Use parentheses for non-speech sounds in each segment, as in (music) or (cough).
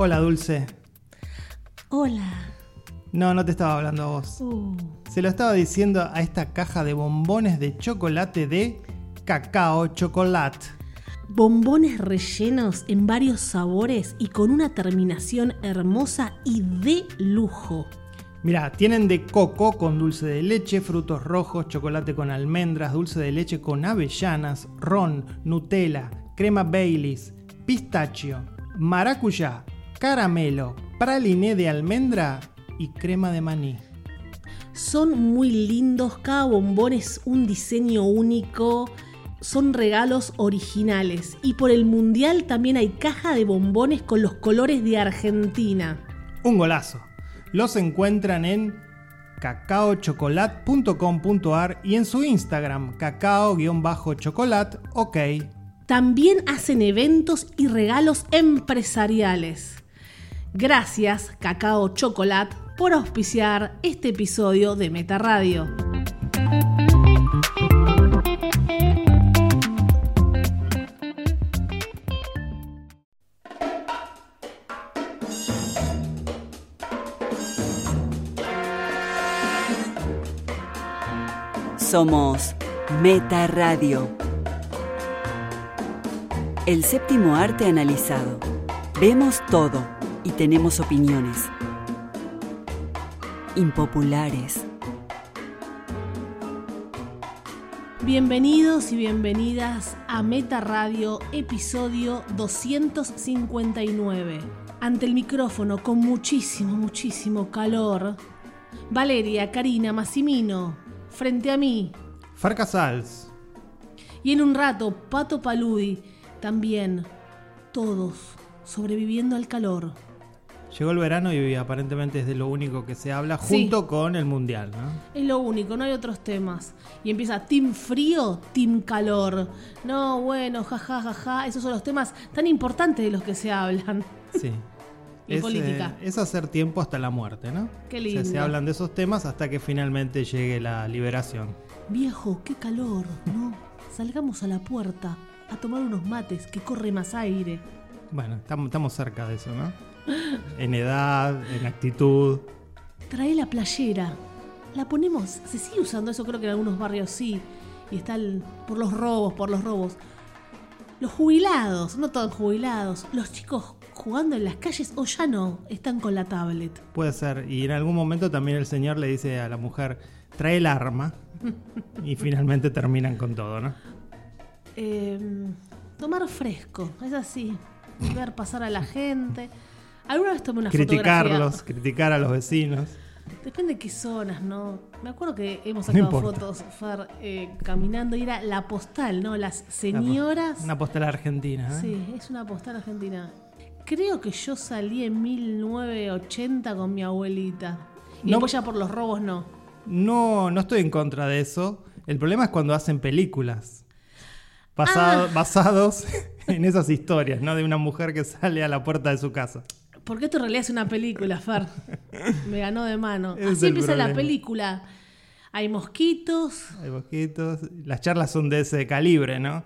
Hola, Dulce. Hola. No, no te estaba hablando a vos. Uh, Se lo estaba diciendo a esta caja de bombones de chocolate de cacao chocolate. bombones rellenos en varios sabores y con una terminación hermosa y de lujo. Mira, tienen de coco con dulce de leche, frutos rojos, chocolate con almendras, dulce de leche con avellanas, ron, Nutella, crema Baileys, pistachio, maracuyá, caramelo, praliné de almendra y crema de maní. Son muy lindos, cada bombón es un diseño único, son regalos originales. Y por el mundial también hay caja de bombones con los colores de Argentina. Un golazo. Los encuentran en cacaochocolat.com.ar y en su Instagram cacao-chocolat, ok. También hacen eventos y regalos empresariales. Gracias, Cacao Chocolat, por auspiciar este episodio de Meta Radio. Somos Meta Radio. El séptimo arte analizado. Vemos todo y tenemos opiniones. Impopulares. Bienvenidos y bienvenidas a Meta Radio, episodio 259. Ante el micrófono, con muchísimo, muchísimo calor, Valeria, Karina, Massimino, frente a mí, Farcasals. Y en un rato, Pato Paludi, también, todos sobreviviendo al calor. Llegó el verano y aparentemente es de lo único que se habla Sí. junto con el mundial, ¿no? Es lo único, no hay otros temas. Y empieza Team Frío, Team Calor. No, bueno, jaja, jaja. Esos son los temas tan importantes de los que se hablan. Sí. (laughs) Y política. eh, es hacer tiempo hasta la muerte, ¿no? Qué O sea, lindo. se hablan de esos temas hasta que finalmente llegue la liberación. Viejo, qué calor, ¿no? (laughs) Salgamos a la puerta a tomar unos mates, que corre más aire. Bueno, estamos cerca de eso, ¿no? En edad, en actitud. Trae la playera. La ponemos, se sigue usando eso, creo que en algunos barrios sí. Y está el- por los robos, por los robos. Los jubilados, no todos jubilados, los chicos jugando en las calles o ya no, están con la tablet. Puede ser. Y en algún momento también el señor le dice a la mujer, trae el arma. Y finalmente terminan con todo, ¿no? Eh, tomar fresco, es así. Ver pasar a la gente. Alguna vez tomé una Criticarlos, fotografía. criticar a los vecinos. Depende de qué zonas, ¿no? Me acuerdo que hemos sacado fotos, Fer, eh, caminando y era la postal, ¿no? Las señoras. Una postal argentina, ¿eh? Sí, es una postal argentina. Creo que yo salí en 1980 con mi abuelita. Y No. después ya por los robos no. No, no estoy en contra de eso. El problema es cuando hacen películas. basado- Ah. Basados (laughs) en esas historias, ¿no? De una mujer que sale a la puerta de su casa. Porque esto en realidad es una película, Fer. Me ganó de mano. Es Así empieza la película. Hay mosquitos. Hay mosquitos. Las charlas son de ese calibre, ¿no?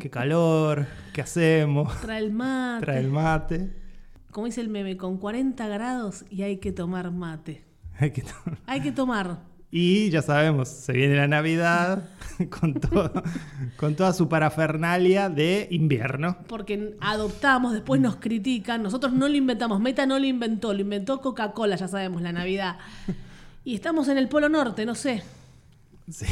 Qué calor, qué hacemos. Trae el mate. Trae el mate. Como dice el meme, con 40 grados y hay que tomar mate. Hay que to- Hay que tomar. Y ya sabemos, se viene la Navidad (laughs) con, todo, con toda su parafernalia de invierno. Porque adoptamos, después nos critican. Nosotros no lo inventamos. Meta no lo inventó. Lo inventó Coca-Cola, ya sabemos, la Navidad. Y estamos en el Polo Norte, no sé. Sí.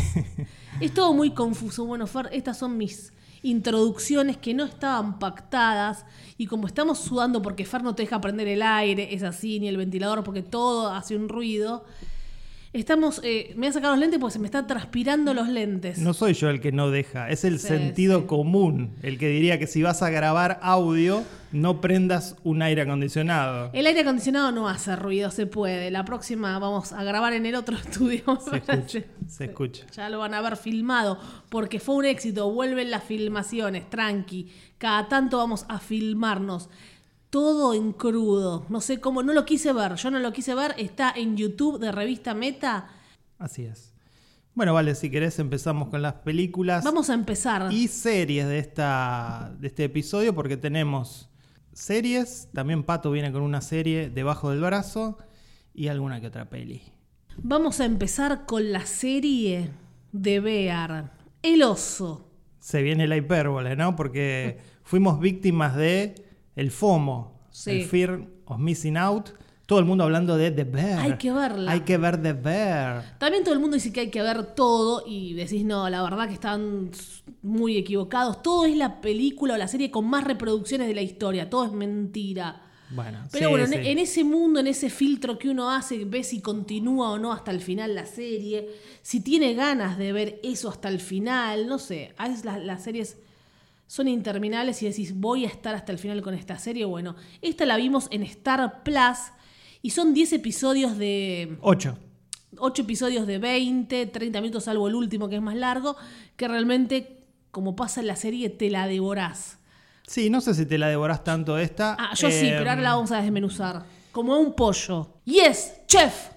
Es todo muy confuso. Bueno, Fer, estas son mis introducciones que no estaban pactadas. Y como estamos sudando porque Fer no te deja prender el aire, es así, ni el ventilador porque todo hace un ruido. Estamos, eh, me voy a sacar los lentes porque se me están transpirando los lentes. No soy yo el que no deja, es el Sí, sentido sí. común el que diría que si vas a grabar audio, no prendas un aire acondicionado. El aire acondicionado no hace ruido, se puede. La próxima vamos a grabar en el otro (laughs) estudio. Se escucha, (laughs) se escucha. Ya lo van a ver filmado, porque fue un éxito. Vuelven las filmaciones, tranqui. Cada tanto vamos a filmarnos. Todo en crudo. No sé cómo, no lo quise ver. Yo no lo quise ver. Está en YouTube de Revista Meta. Así es. Bueno, vale, si querés empezamos con las películas Vamos a empezar. y series de, esta, de este episodio porque tenemos series. También Pato viene con una serie debajo del brazo y alguna que otra peli. Vamos a empezar con la serie de Bear, El oso. Se viene la hipérbole, ¿no? Porque fuimos víctimas de el FOMO, Sí. el Fear of Missing Out. Todo el mundo hablando de The Bear. Hay que verla. Hay que ver The Bear. También todo el mundo dice que hay que ver todo y decís, no, la verdad que están muy equivocados. Todo es la película o la serie con más reproducciones de la historia. Todo es mentira. Bueno, Pero sí, bueno, sí. en, en ese mundo, en ese filtro que uno hace, ve si continúa o no hasta el final la serie, si tiene ganas de ver eso hasta el final, no sé, a veces las, las series son interminables y decís, voy a estar hasta el final con esta serie. Bueno, esta la vimos en Star Plus y son 10 episodios de... Ocho. 8 episodios de 20, 30 minutos, salvo el último que es más largo, que realmente, como pasa en la serie, te la devorás. Sí, no sé si te la devorás tanto esta. Ah, yo sí, pero ahora la vamos a desmenuzar. Como un pollo. Yes, chef.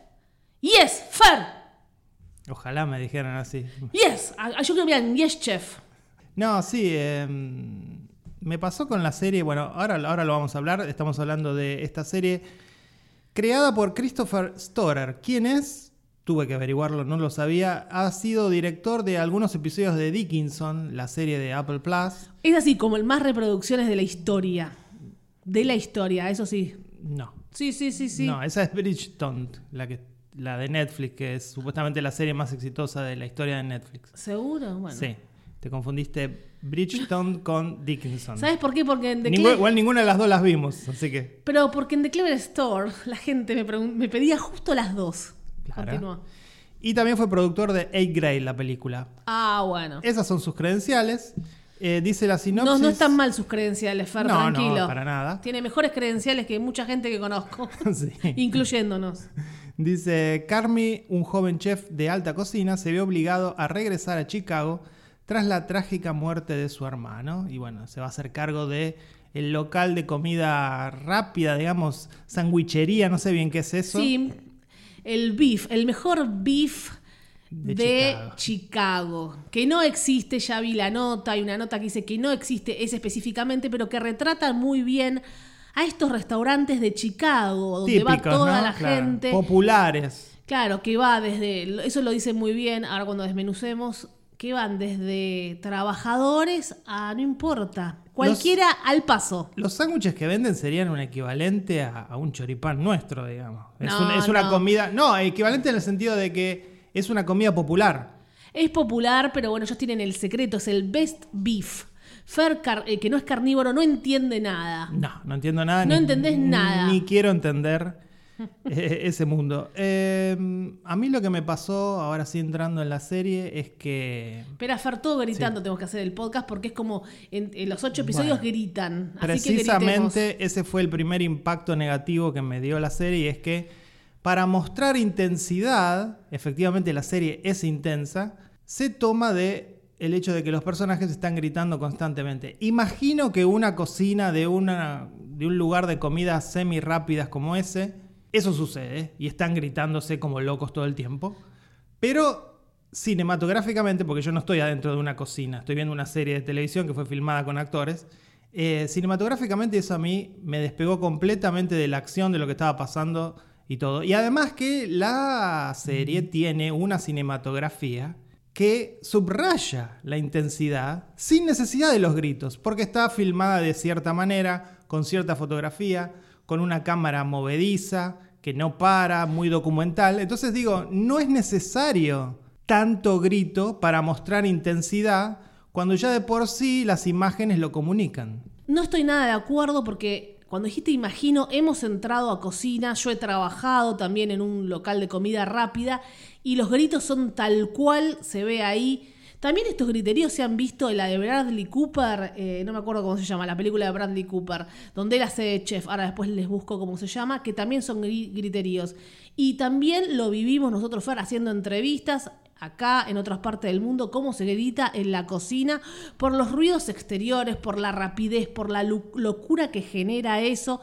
Yes, Fer. Ojalá me dijeran así. Yes. Ah, Yo creo que yes, chef. No, sí. eh, me pasó con la serie. Bueno, ahora, ahora lo vamos a hablar. Estamos hablando de esta serie creada por Christopher Storer. ¿Quién es? Tuve que averiguarlo, no lo sabía. Ha sido director de algunos episodios de Dickinson, la serie de Apple Plus. Es así como el más reproducciones de la historia. De la historia, eso sí. No. Sí, sí, sí, sí. No, esa es Bridgeton, la, que, la de Netflix, que es supuestamente la serie más exitosa de la historia de Netflix. ¿Seguro? Bueno. Sí. Te confundiste Bridgeton con Dickinson. ¿Sabes por qué? Porque en The Ningú- igual ninguna de las dos las vimos, así que. Pero porque en The Clever Store la gente me, pedía justo las dos. Claro. Continúa. Y también fue productor de Eight Grade, la película. Ah, bueno. Esas son sus credenciales. Eh, dice la sinopsis. No, no están mal sus credenciales, Fer, No, no, tranquilo. para nada. Tiene mejores credenciales que mucha gente que conozco, (laughs) Sí. incluyéndonos. Dice, Carmi, un joven chef de alta cocina, se ve obligado a regresar a Chicago tras la trágica muerte de su hermano. Y bueno, se va a hacer cargo de el local de comida rápida, digamos, sandwichería, no sé bien qué es eso. Sí, el beef, el mejor beef De de, Chicago. Chicago. Que no existe, ya vi la nota, hay una nota que dice que no existe ese específicamente, pero que retrata muy bien a estos restaurantes de Chicago, donde va toda ¿no? la Claro, gente. Populares. Claro, que va desde, eso lo dice muy bien, ahora cuando desmenucemos, que van desde trabajadores a no importa, cualquiera al paso. Los sándwiches que venden serían un equivalente a, a un choripán nuestro, digamos. Es, No, un- es una comida. No, equivalente en el sentido de que es una comida popular. Es popular, pero bueno, ellos tienen el secreto, es el best beef. Fer, car- eh, que no es carnívoro, no entiende nada. No, no entiendo nada. No entendés nada. Ni quiero entender (laughs) eh, ese mundo. Eh, a mí lo que me pasó, ahora sí entrando en la serie, es que Espera, Fer, todo gritando tenemos que hacer el podcast porque es como en, en los ocho episodios Bueno, gritan. Así que precisamente ese fue el primer impacto negativo que me dio la serie, y es que para mostrar intensidad, efectivamente la serie es intensa, se toma de el hecho de que los personajes están gritando constantemente. Imagino que una cocina de, una, de un lugar de comidas semi rápidas como ese, eso sucede y están gritándose como locos todo el tiempo. Pero cinematográficamente, porque yo no estoy adentro de una cocina, estoy viendo una serie de televisión que fue filmada con actores, eh, cinematográficamente eso a mí me despegó completamente de la acción, de lo que estaba pasando y todo. Y además que la serie tiene una cinematografía que subraya la intensidad sin necesidad de los gritos, porque está filmada de cierta manera, con cierta fotografía, con una cámara movediza, que no para, muy documental. Entonces digo, no es necesario tanto grito para mostrar intensidad cuando ya de por sí las imágenes lo comunican. No estoy nada de acuerdo porque cuando dijiste imagino, hemos entrado a cocina, yo he trabajado también en un local de comida rápida y los gritos son tal cual se ve ahí. También estos griteríos se han visto en la de Bradley Cooper, eh, no me acuerdo cómo se llama, la película de Bradley Cooper, donde él hace chef, ahora después les busco cómo se llama, que también son gri- griteríos. Y también lo vivimos nosotros, Fer, haciendo entrevistas acá en otras partes del mundo, cómo se grita en la cocina por los ruidos exteriores, por la rapidez, por la locura que genera eso.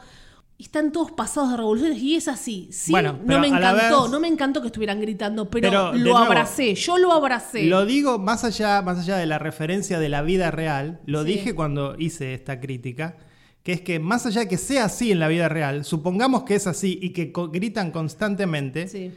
Están todos pasados de revoluciones y es así. Sí, Bueno, no me encantó, vez- no me encantó que estuvieran gritando, pero, lo nuevo, abracé, yo lo abracé. Lo digo más allá, más allá de la referencia de la vida real, lo Sí. dije cuando hice esta crítica, que es que más allá de que sea así en la vida real, supongamos que es así y que co- gritan constantemente, Sí.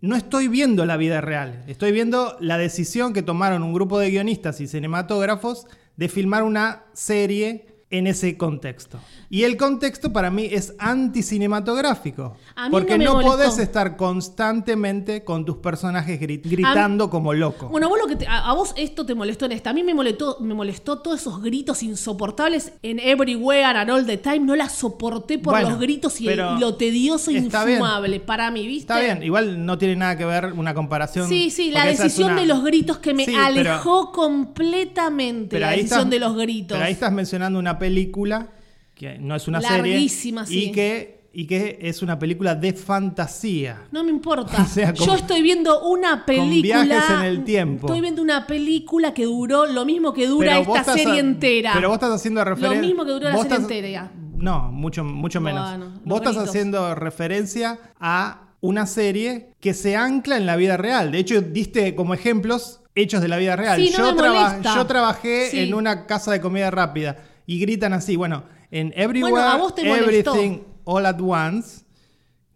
no estoy viendo la vida real, estoy viendo la decisión que tomaron un grupo de guionistas y cinematógrafos de filmar una serie en ese contexto. Y el contexto para mí es anticinematográfico, porque no no, podés estar constantemente con tus personajes gri- gritando como loco. Bueno, vos lo que te- a, a vos esto te molestó en esta. A mí me molestó, me molestó todos esos gritos insoportables en Everywhere and All the Time. No la soporté por Bueno, los gritos y, el- pero y lo tedioso e bien. infumable para mí, ¿viste? Está bien, igual no tiene nada que ver una comparación. Sí, sí, la decisión una- de los gritos que me Sí, pero- alejó completamente. la decisión estás- de los gritos. Pero ahí estás mencionando una película que no es una Larguísima, serie sí. y que, y que es una película de fantasía. No me importa. (laughs) O sea, con- Yo estoy viendo una película. viajes en el tiempo. Estoy viendo una película que duró lo mismo que dura Pero esta serie a- entera. Pero vos estás haciendo referencia. Lo mismo que dura la serie entera. No, mucho, mucho menos. Bueno, vos estás haciendo referencia a una serie que se ancla en la vida real. De hecho, diste como ejemplos hechos de la vida real. Sí, no yo, trabajé Sí. en una casa de comida rápida y gritan así. Bueno, en Everywhere, Bueno, a vos te molestó. Everything, All at Once.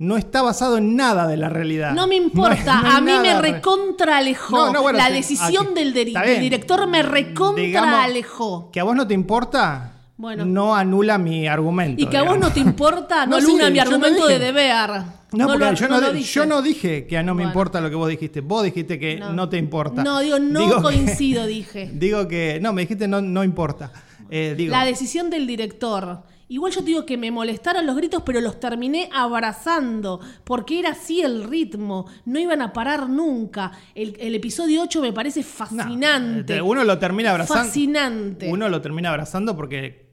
No está basado en nada de la realidad. No me (laughs) importa, No no a mí me recontra alejó. No, no, bueno, la sí, decisión aquí- del, del director me recontra Digamos alejó. Que a vos no te importa, Bueno. no anula mi argumento. Y que a vos no te importa, (laughs) no, sí, aluna mi argumento de deber. No, porque lo- yo, no, lo dije. yo no dije que a no me Bueno. importa lo que vos dijiste. Vos dijiste que no, te importa. No, digo, no Digo que- coincido, dije. (laughs) digo que. No, me dijiste no, no importa. Eh, digo, La decisión del director. Igual yo te digo que me molestaron los gritos, pero los terminé abrazando, porque era así el ritmo, no iban a parar nunca. El, el episodio 8 me parece fascinante. eh, uno lo termina abrazando. Fascinante. Uno lo termina abrazando porque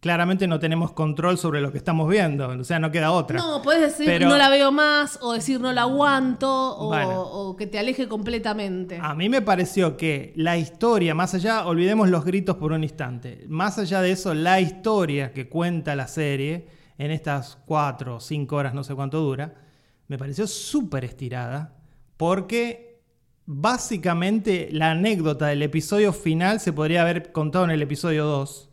claramente no tenemos control sobre lo que estamos viendo. O sea, no queda otra. No, puedes decir Pero- no la veo más, o decir no la aguanto, o, Bueno. o que te aleje completamente. A mí me pareció que la historia, más allá, olvidemos los gritos por un instante, más allá de eso, la historia que cuenta la serie en estas cuatro o cinco horas, no sé cuánto dura, me pareció súper estirada, porque básicamente la anécdota del episodio final se podría haber contado en el episodio 2.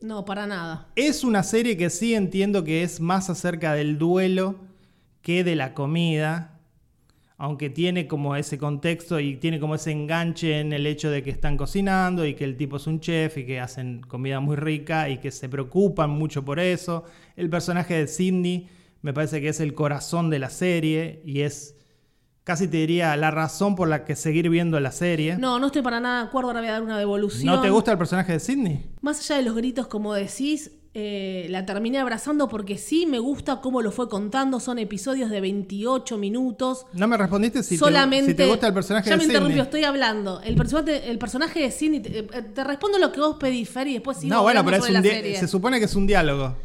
No, para nada. Es una serie que sí entiendo que es más acerca del duelo que de la comida, aunque tiene como ese contexto y tiene como ese enganche en el hecho de que están cocinando y que el tipo es un chef y que hacen comida muy rica y que se preocupan mucho por eso. El personaje de Sidney me parece que es el corazón de la serie y es casi te diría la razón por la que seguir viendo la serie. No, no estoy para nada de acuerdo, ahora voy a dar una devolución. ¿No te gusta el personaje de Sidney? Más allá de los gritos, como decís, eh, la terminé abrazando porque sí me gusta cómo lo fue contando. Son episodios de 28 minutos. No me respondiste si, te- Solamente. si te, gusta el personaje ya de me Sidney. interrumpió, estoy hablando. El personaje, el personaje de Sidney. Te, eh, te respondo lo que vos pedís, Fer, y después sigo no, bueno, pero es un la di- serie. se supone que es un diálogo.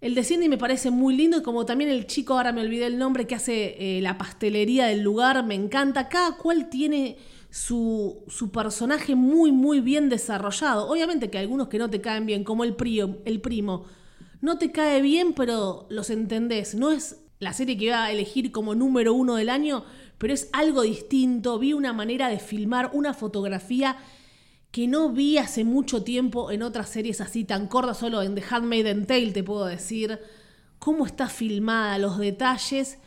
El de Cindy me parece muy lindo y como también el chico, ahora me olvidé el nombre, que hace eh, la pastelería del lugar, me encanta. Cada cual tiene su, su personaje muy, muy bien desarrollado. Obviamente que algunos que no te caen bien, como el, el primo, no te cae bien, pero los entendés. No es la serie que iba a elegir como número uno del año, pero es algo distinto. Vi una manera de filmar, una fotografía que no vi hace mucho tiempo en otras series así tan cortas, solo en The Handmaid's Tale te puedo decir cómo está filmada, los detalles,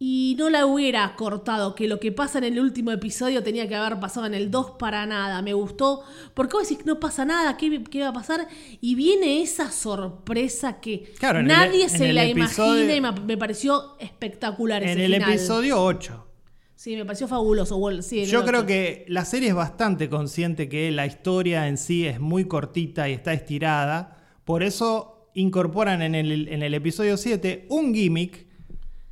y no la hubiera cortado, que lo que pasa en el último episodio tenía que haber pasado en el 2 para nada, me gustó, porque vos decís, no pasa nada, ¿qué, qué va a pasar? Y viene esa sorpresa que Claro, en el- nadie en se la episodio- imagina y me, pareció espectacular ese En el final. episodio 8. Sí, me pareció fabuloso. Sí, el Yo creo que la serie es bastante consciente que la historia en sí es muy cortita y está estirada. Por eso incorporan en el, en el episodio 7 un gimmick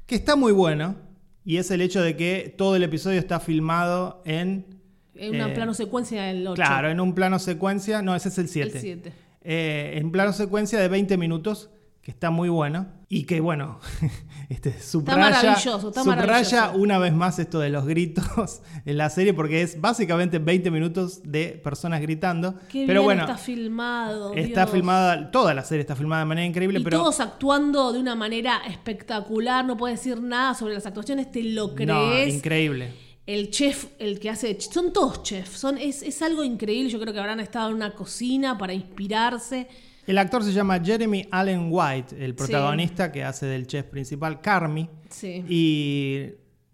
que está muy bueno. Y es el hecho de que todo el episodio está filmado en... En una eh, plano secuencia del 8. Claro, en un plano secuencia. No, ese es el El 7. 7. Eh, en plano secuencia de 20 minutos, que está muy bueno. Y que, bueno, (laughs) este, subraya, maravilloso, está subraya maravilloso. una vez más esto de los gritos (laughs) en la serie, porque es básicamente 20 minutos de personas gritando. Qué pero bien bueno, está filmado. está Dios. filmada, toda la serie está filmada de manera increíble, Y pero todos actuando de una manera espectacular. No puedes decir nada sobre las actuaciones, te lo no, crees. increíble. el chef, el que hace. Son todos chefs. Son, es, es algo increíble. Yo creo que habrán estado en una cocina para inspirarse. El actor se llama Jeremy Allen White, el protagonista que hace del chef principal, Carmi. Sí. Y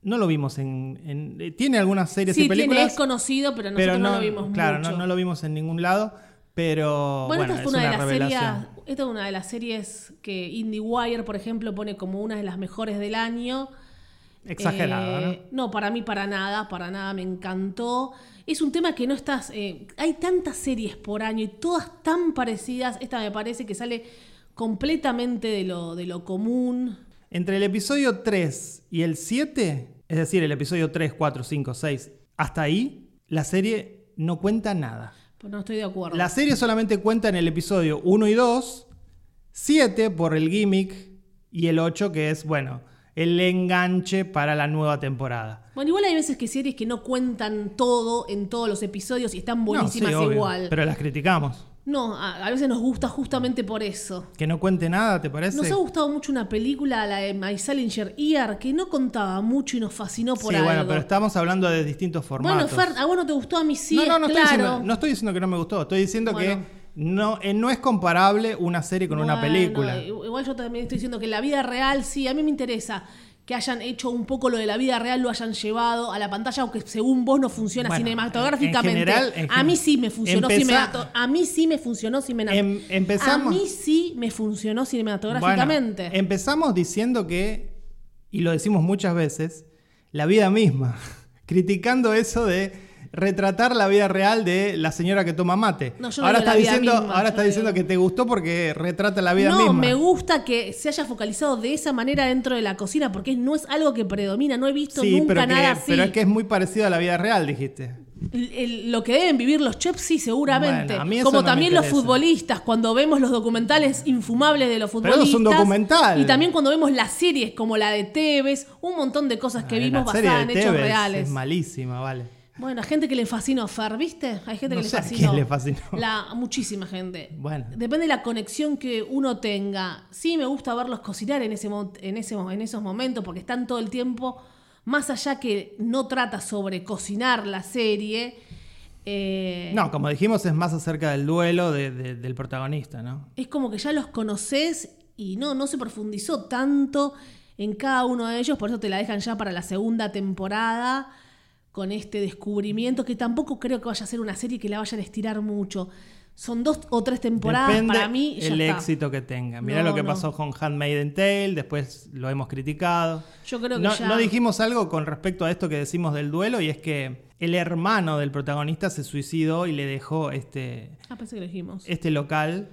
no lo vimos en... en- tiene algunas series Sí, y tiene, películas. es conocido, pero pero nosotros no, no, lo vimos claro, mucho. No, no lo vimos en ningún lado, pero Bueno, bueno, esta es una, una, de las revelación. series, esta es una de las series que IndieWire, por ejemplo, pone como una de las mejores del año. Exagerado, Eh, ¿no? para mí para nada, para nada me encantó. Es un tema que no estás... eh, hay tantas series por año y todas tan parecidas. Esta me parece que sale completamente de lo, de lo común. Entre el episodio 3 y el 7, es decir, el episodio 3, 4, 5, 6, hasta ahí, la serie no cuenta nada. Pues no estoy de acuerdo. La serie solamente cuenta en el episodio 1 y 2, 7 por el gimmick y el 8 que es, bueno, el enganche para la nueva temporada. Bueno, igual hay veces que series que no cuentan todo en todos los episodios y están buenísimas No, sí, obvio, igual. Pero las criticamos. No, a, a veces nos gusta justamente por eso. Que no cuente nada, ¿te parece? Nos ha gustado mucho una película, la de My Salinger Ear, que no contaba mucho y nos fascinó por sí, algo. bueno, pero estamos hablando de distintos Bueno, formatos. Fer, a vos no te gustó, a mí sí, no, no, no, estoy claro. diciendo, no estoy diciendo que no me gustó, estoy diciendo Bueno. que no, eh, no es comparable una serie con una película. Igual yo también estoy diciendo que la vida real sí, a mí me interesa que hayan hecho un poco lo de la vida real, lo hayan llevado a la pantalla, aunque según vos no funciona Bueno, cinematográficamente. en general- en a mí sí me funcionó cinematogra- A mí sí me funcionó cinematográficamente. Em- empezamos- A mí sí me funcionó cinematográficamente. Bueno, empezamos diciendo que, y lo decimos muchas veces, la vida misma, (laughs) criticando eso de retratar la vida real de la señora que toma mate. No, yo no ahora está diciendo, misma, ahora está diciendo que te gustó porque retrata la vida no, misma. me gusta que se haya focalizado de esa manera dentro de la cocina, porque no es algo que predomina, no he visto Sí, nunca pero, que, nada así. pero es que es muy parecido a la vida real, dijiste. El- el- lo que deben vivir los chefs, sí, seguramente. Bueno, Como no también los futbolistas, cuando vemos los documentales infumables de los Pero futbolistas. eso es un documental. Y también cuando vemos las series como la de Tevez, un montón de cosas que vimos basadas en hechos Tevez reales. Es malísima, vale. Bueno, a gente que le fascinó Fer, ¿viste? Hay gente No que sé a le quién fascinó. le fascinó. La, muchísima gente. Bueno. Depende de la conexión que uno tenga. Sí, me gusta verlos cocinar en, ese, en, ese, en esos momentos porque están todo el tiempo. Más allá que no trata sobre cocinar la serie. eh, No, como dijimos, es más acerca del duelo de- de- del protagonista, ¿no? es como que ya los conoces y no, no se profundizó tanto en cada uno de ellos, por eso te la dejan ya para la segunda temporada con este descubrimiento, que tampoco creo que vaya a ser una serie que la vayan a estirar mucho. Son dos o tres temporadas Depende para mí. Ya el está. éxito que tenga. Mirá No, lo que no. pasó con Handmaiden Tale, después lo hemos criticado. Yo creo que no, ya- no dijimos algo con respecto a esto que decimos del duelo y es que el hermano del protagonista se suicidó y le dejó este, Ah, pensé que lo dijimos. este local.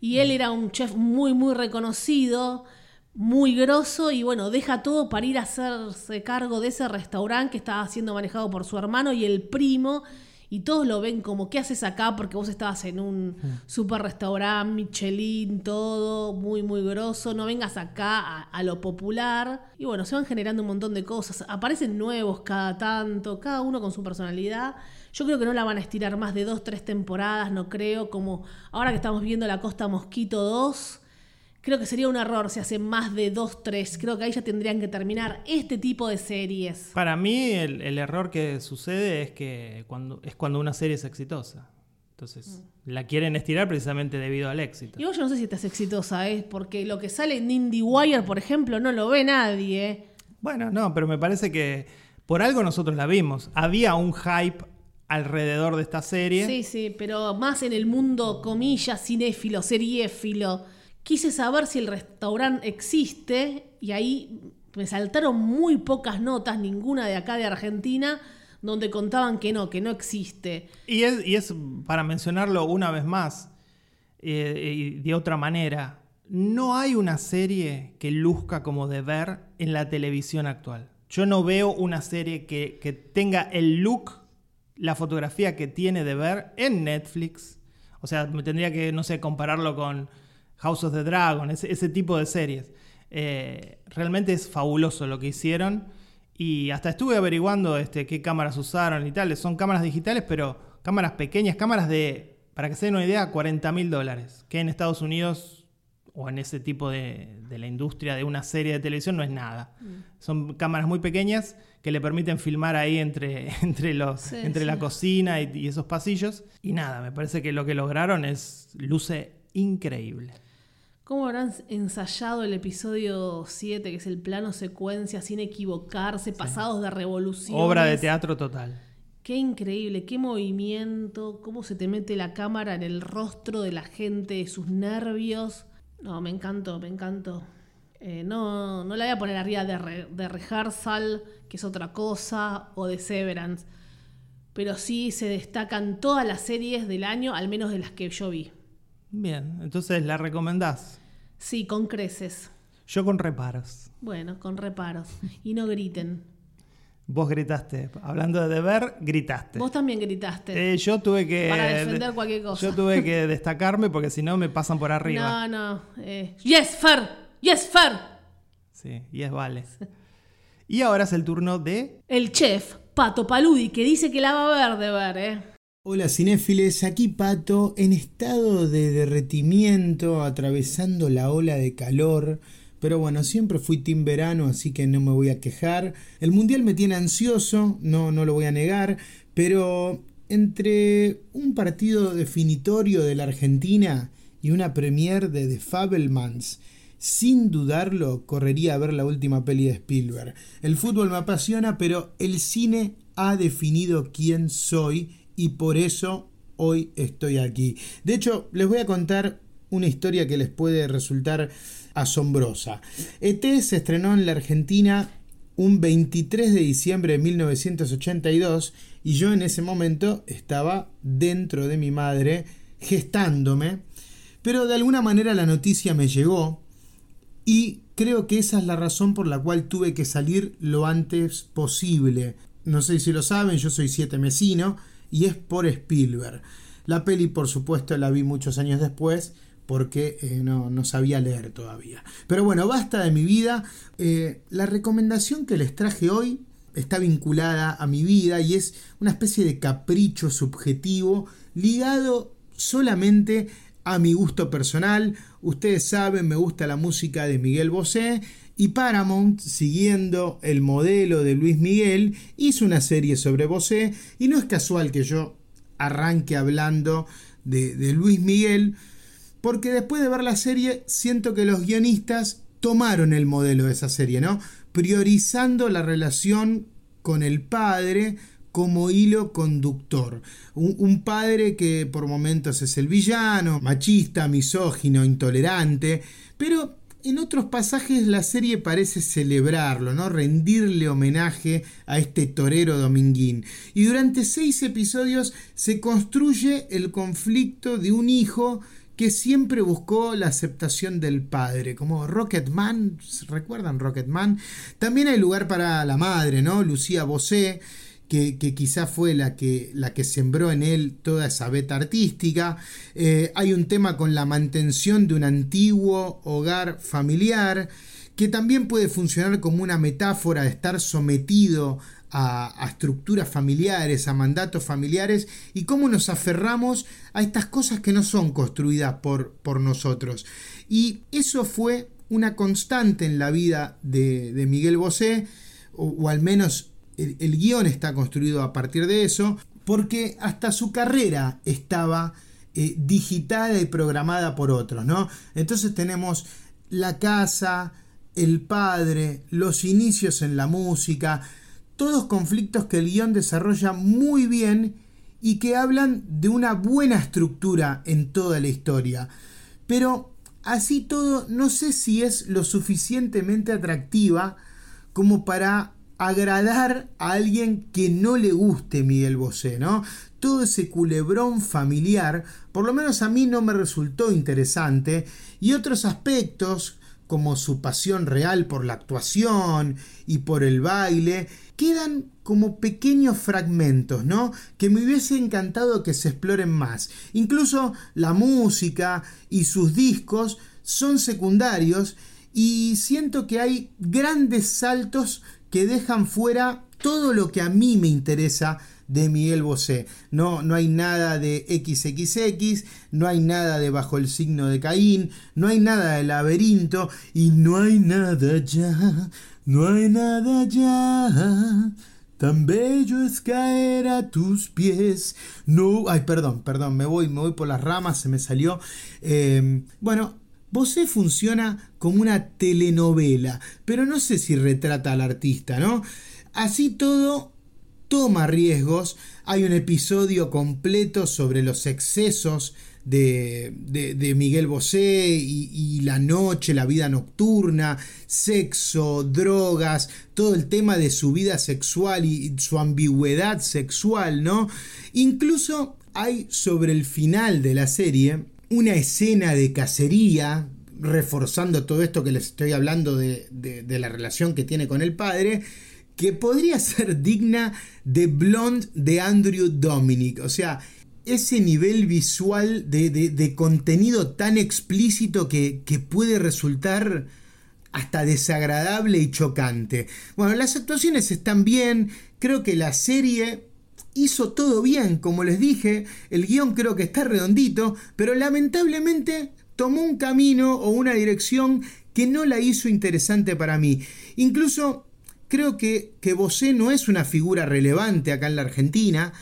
Y él era un chef muy, muy reconocido, muy grosso, y bueno, deja todo para ir a hacerse cargo de ese restaurante que estaba siendo manejado por su hermano y el primo. Y todos lo ven como, ¿qué haces acá? Porque vos estabas en un super restaurante, Michelin, todo, muy, muy grosso. No vengas acá a, a lo popular. Y bueno, se van generando un montón de cosas. Aparecen nuevos cada tanto, cada uno con su personalidad. Yo creo que no la van a estirar más de dos, tres temporadas, no creo. Como ahora que estamos viendo La Costa Mosquito 2, creo que sería un error si hacen más de dos, tres. Creo que ahí ya tendrían que terminar este tipo de series. Para mí el, el error que sucede es que cuando, es cuando una serie es exitosa. Entonces, la quieren estirar precisamente debido al éxito. Igual yo no sé si esta es exitosa, ¿eh? porque lo que sale en IndieWire, por ejemplo, no lo ve nadie. ¿eh? Bueno, no, pero me parece que por algo nosotros la vimos. Había un hype alrededor de esta serie. Sí, sí, pero más en el mundo, comillas, cinéfilo, seriéfilo. Quise saber si el restaurante existe y ahí me saltaron muy pocas notas, ninguna de acá de Argentina, donde contaban que no, que no existe. Y es, para mencionarlo una vez más, eh, y de otra manera, no hay una serie que luzca como de ver en la televisión actual. Yo no veo una serie que, que tenga el look, la fotografía que tiene de ver en Netflix. O sea, me tendría que, no sé, compararlo con House of the Dragon, ese, ese tipo de series. Eh, realmente es fabuloso lo que hicieron. Y hasta estuve averiguando este, qué cámaras usaron y tal. Son cámaras digitales, pero cámaras pequeñas, cámaras de, para que se den una idea, 40 mil dólares. Que en Estados Unidos o en ese tipo de, de la industria de una serie de televisión no es nada. Son cámaras muy pequeñas que le permiten filmar ahí entre, (laughs) entre, los, Sí, entre sí. la cocina y, y esos pasillos. Y nada, me parece que lo que lograron es luce increíble. ¿Cómo habrán ensayado el episodio 7, que es el plano secuencia, sin equivocarse, pasados de revolución? Obra de teatro total. Qué increíble, qué movimiento, cómo se te mete la cámara en el rostro de la gente, sus nervios. No, me encantó, me encantó. Eh, no, no la voy a poner arriba de, de Rehearsal, que es otra cosa, o de Severance. Pero sí se destacan todas las series del año, al menos de las que yo vi. Bien, entonces la recomendás. Sí, con creces. Yo con reparos. Bueno, con reparos. Y no griten. Vos gritaste. Hablando de deber, gritaste. Vos también gritaste. Eh, yo tuve que. Para defender cualquier cosa. Yo tuve que destacarme porque si no me pasan por arriba. No, no. Eh, yes, Fer. Yes, Fer. Sí, yes, vale. Y ahora es el turno de. El chef, Pato Paludi, que dice que la va a ver de ver, ¿eh? Hola cinéfiles, aquí Pato, en estado de derretimiento, atravesando la ola de calor. Pero bueno, siempre fui team verano, así que no me voy a quejar. El mundial me tiene ansioso, no, no lo voy a negar, pero entre un partido definitorio de la Argentina y una premiere de The Fabelmans, sin dudarlo correría a ver la última peli de Spielberg. El fútbol me apasiona, pero el cine ha definido quién soy y por eso hoy estoy aquí. De hecho, les voy a contar una historia que les puede resultar asombrosa. ET se estrenó en la Argentina un 23 de diciembre de 1982 y yo en ese momento estaba dentro de mi madre gestándome, pero de alguna manera la noticia me llegó y creo que esa es la razón por la cual tuve que salir lo antes posible. No sé si lo saben, yo soy siete mesino y es por Spielberg. La peli por supuesto la vi muchos años después porque eh, no, sabía leer todavía. Pero bueno, basta de mi vida. Eh, la recomendación que les traje hoy está vinculada a mi vida y es una especie de capricho subjetivo ligado solamente a mi gusto personal. Ustedes saben, me gusta la música de Miguel Bosé y Paramount, siguiendo el modelo de Luis Miguel, hizo una serie sobre Bosé y no es casual que yo arranque hablando de, de Luis Miguel porque después de ver la serie siento que los guionistas tomaron el modelo de esa serie, ¿no? Priorizando la relación con el padre como hilo conductor. Un, padre que por momentos es el villano, machista, misógino, intolerante, pero en otros pasajes la serie parece celebrarlo, ¿no? rendirle homenaje a este torero dominguín. Y durante seis episodios se construye el conflicto de un hijo que siempre buscó la aceptación del padre, como Rocketman, ¿recuerdan Rocketman? También hay lugar para la madre, ¿no? Lucía Bosé, que, quizá fue la que, la que sembró en él toda esa beta artística. Eh, hay un tema con la mantención de un antiguo hogar familiar, que también puede funcionar como una metáfora de estar sometido a, estructuras familiares, a mandatos familiares y cómo nos aferramos a estas cosas que no son construidas por, por nosotros. Y eso fue una constante en la vida de, Miguel Bosé, o, al menos el, guion está construido a partir de eso, porque hasta su carrera estaba eh, digitada y programada por otros, ¿no? Entonces tenemos la casa, el padre, los inicios en la música, todos conflictos que el guion desarrolla muy bien y que hablan de una buena estructura en toda la historia. Pero así todo, no sé si es lo suficientemente atractiva como para agradar a alguien que no le guste Miguel Bosé, ¿no? Todo ese culebrón familiar, por lo menos a mí no me resultó interesante, y otros aspectos, como su pasión real por la actuación y por el baile, quedan como pequeños fragmentos, ¿no? Que me hubiese encantado que se exploren más. Incluso la música y sus discos son secundarios y siento que hay grandes saltos que dejan fuera todo lo que a mí me interesa de Miguel Bosé. No, no hay nada de XXX, no hay nada de Bajo el signo de Caín, no hay nada de Laberinto y no hay nada ya no hay nada ya Tan bello es caer a tus pies. No, ay, perdón, perdón, me voy, me voy por las ramas, se me salió. Eh, bueno, Bosé funciona como una telenovela, pero no sé si retrata al artista, ¿no? Así todo, toma riesgos. Hay un episodio completo sobre los excesos de, Miguel Bosé y, la noche, la vida nocturna, sexo, drogas, todo el tema de su vida sexual y su ambigüedad sexual, ¿no? Incluso hay sobre el final de la serie una escena de cacería, reforzando todo esto que les estoy hablando de, la relación que tiene con el padre, que podría ser digna de Blonde de Andrew Dominic. O sea, ese nivel visual de, contenido tan explícito que, que, puede resultar hasta desagradable y chocante. Bueno, las actuaciones están bien, creo que la serie hizo todo bien, como les dije, el guion creo que está redondito, pero lamentablemente tomó un camino o una dirección que no la hizo interesante para mí. Incluso creo que, que Bosé no es una figura relevante acá en la Argentina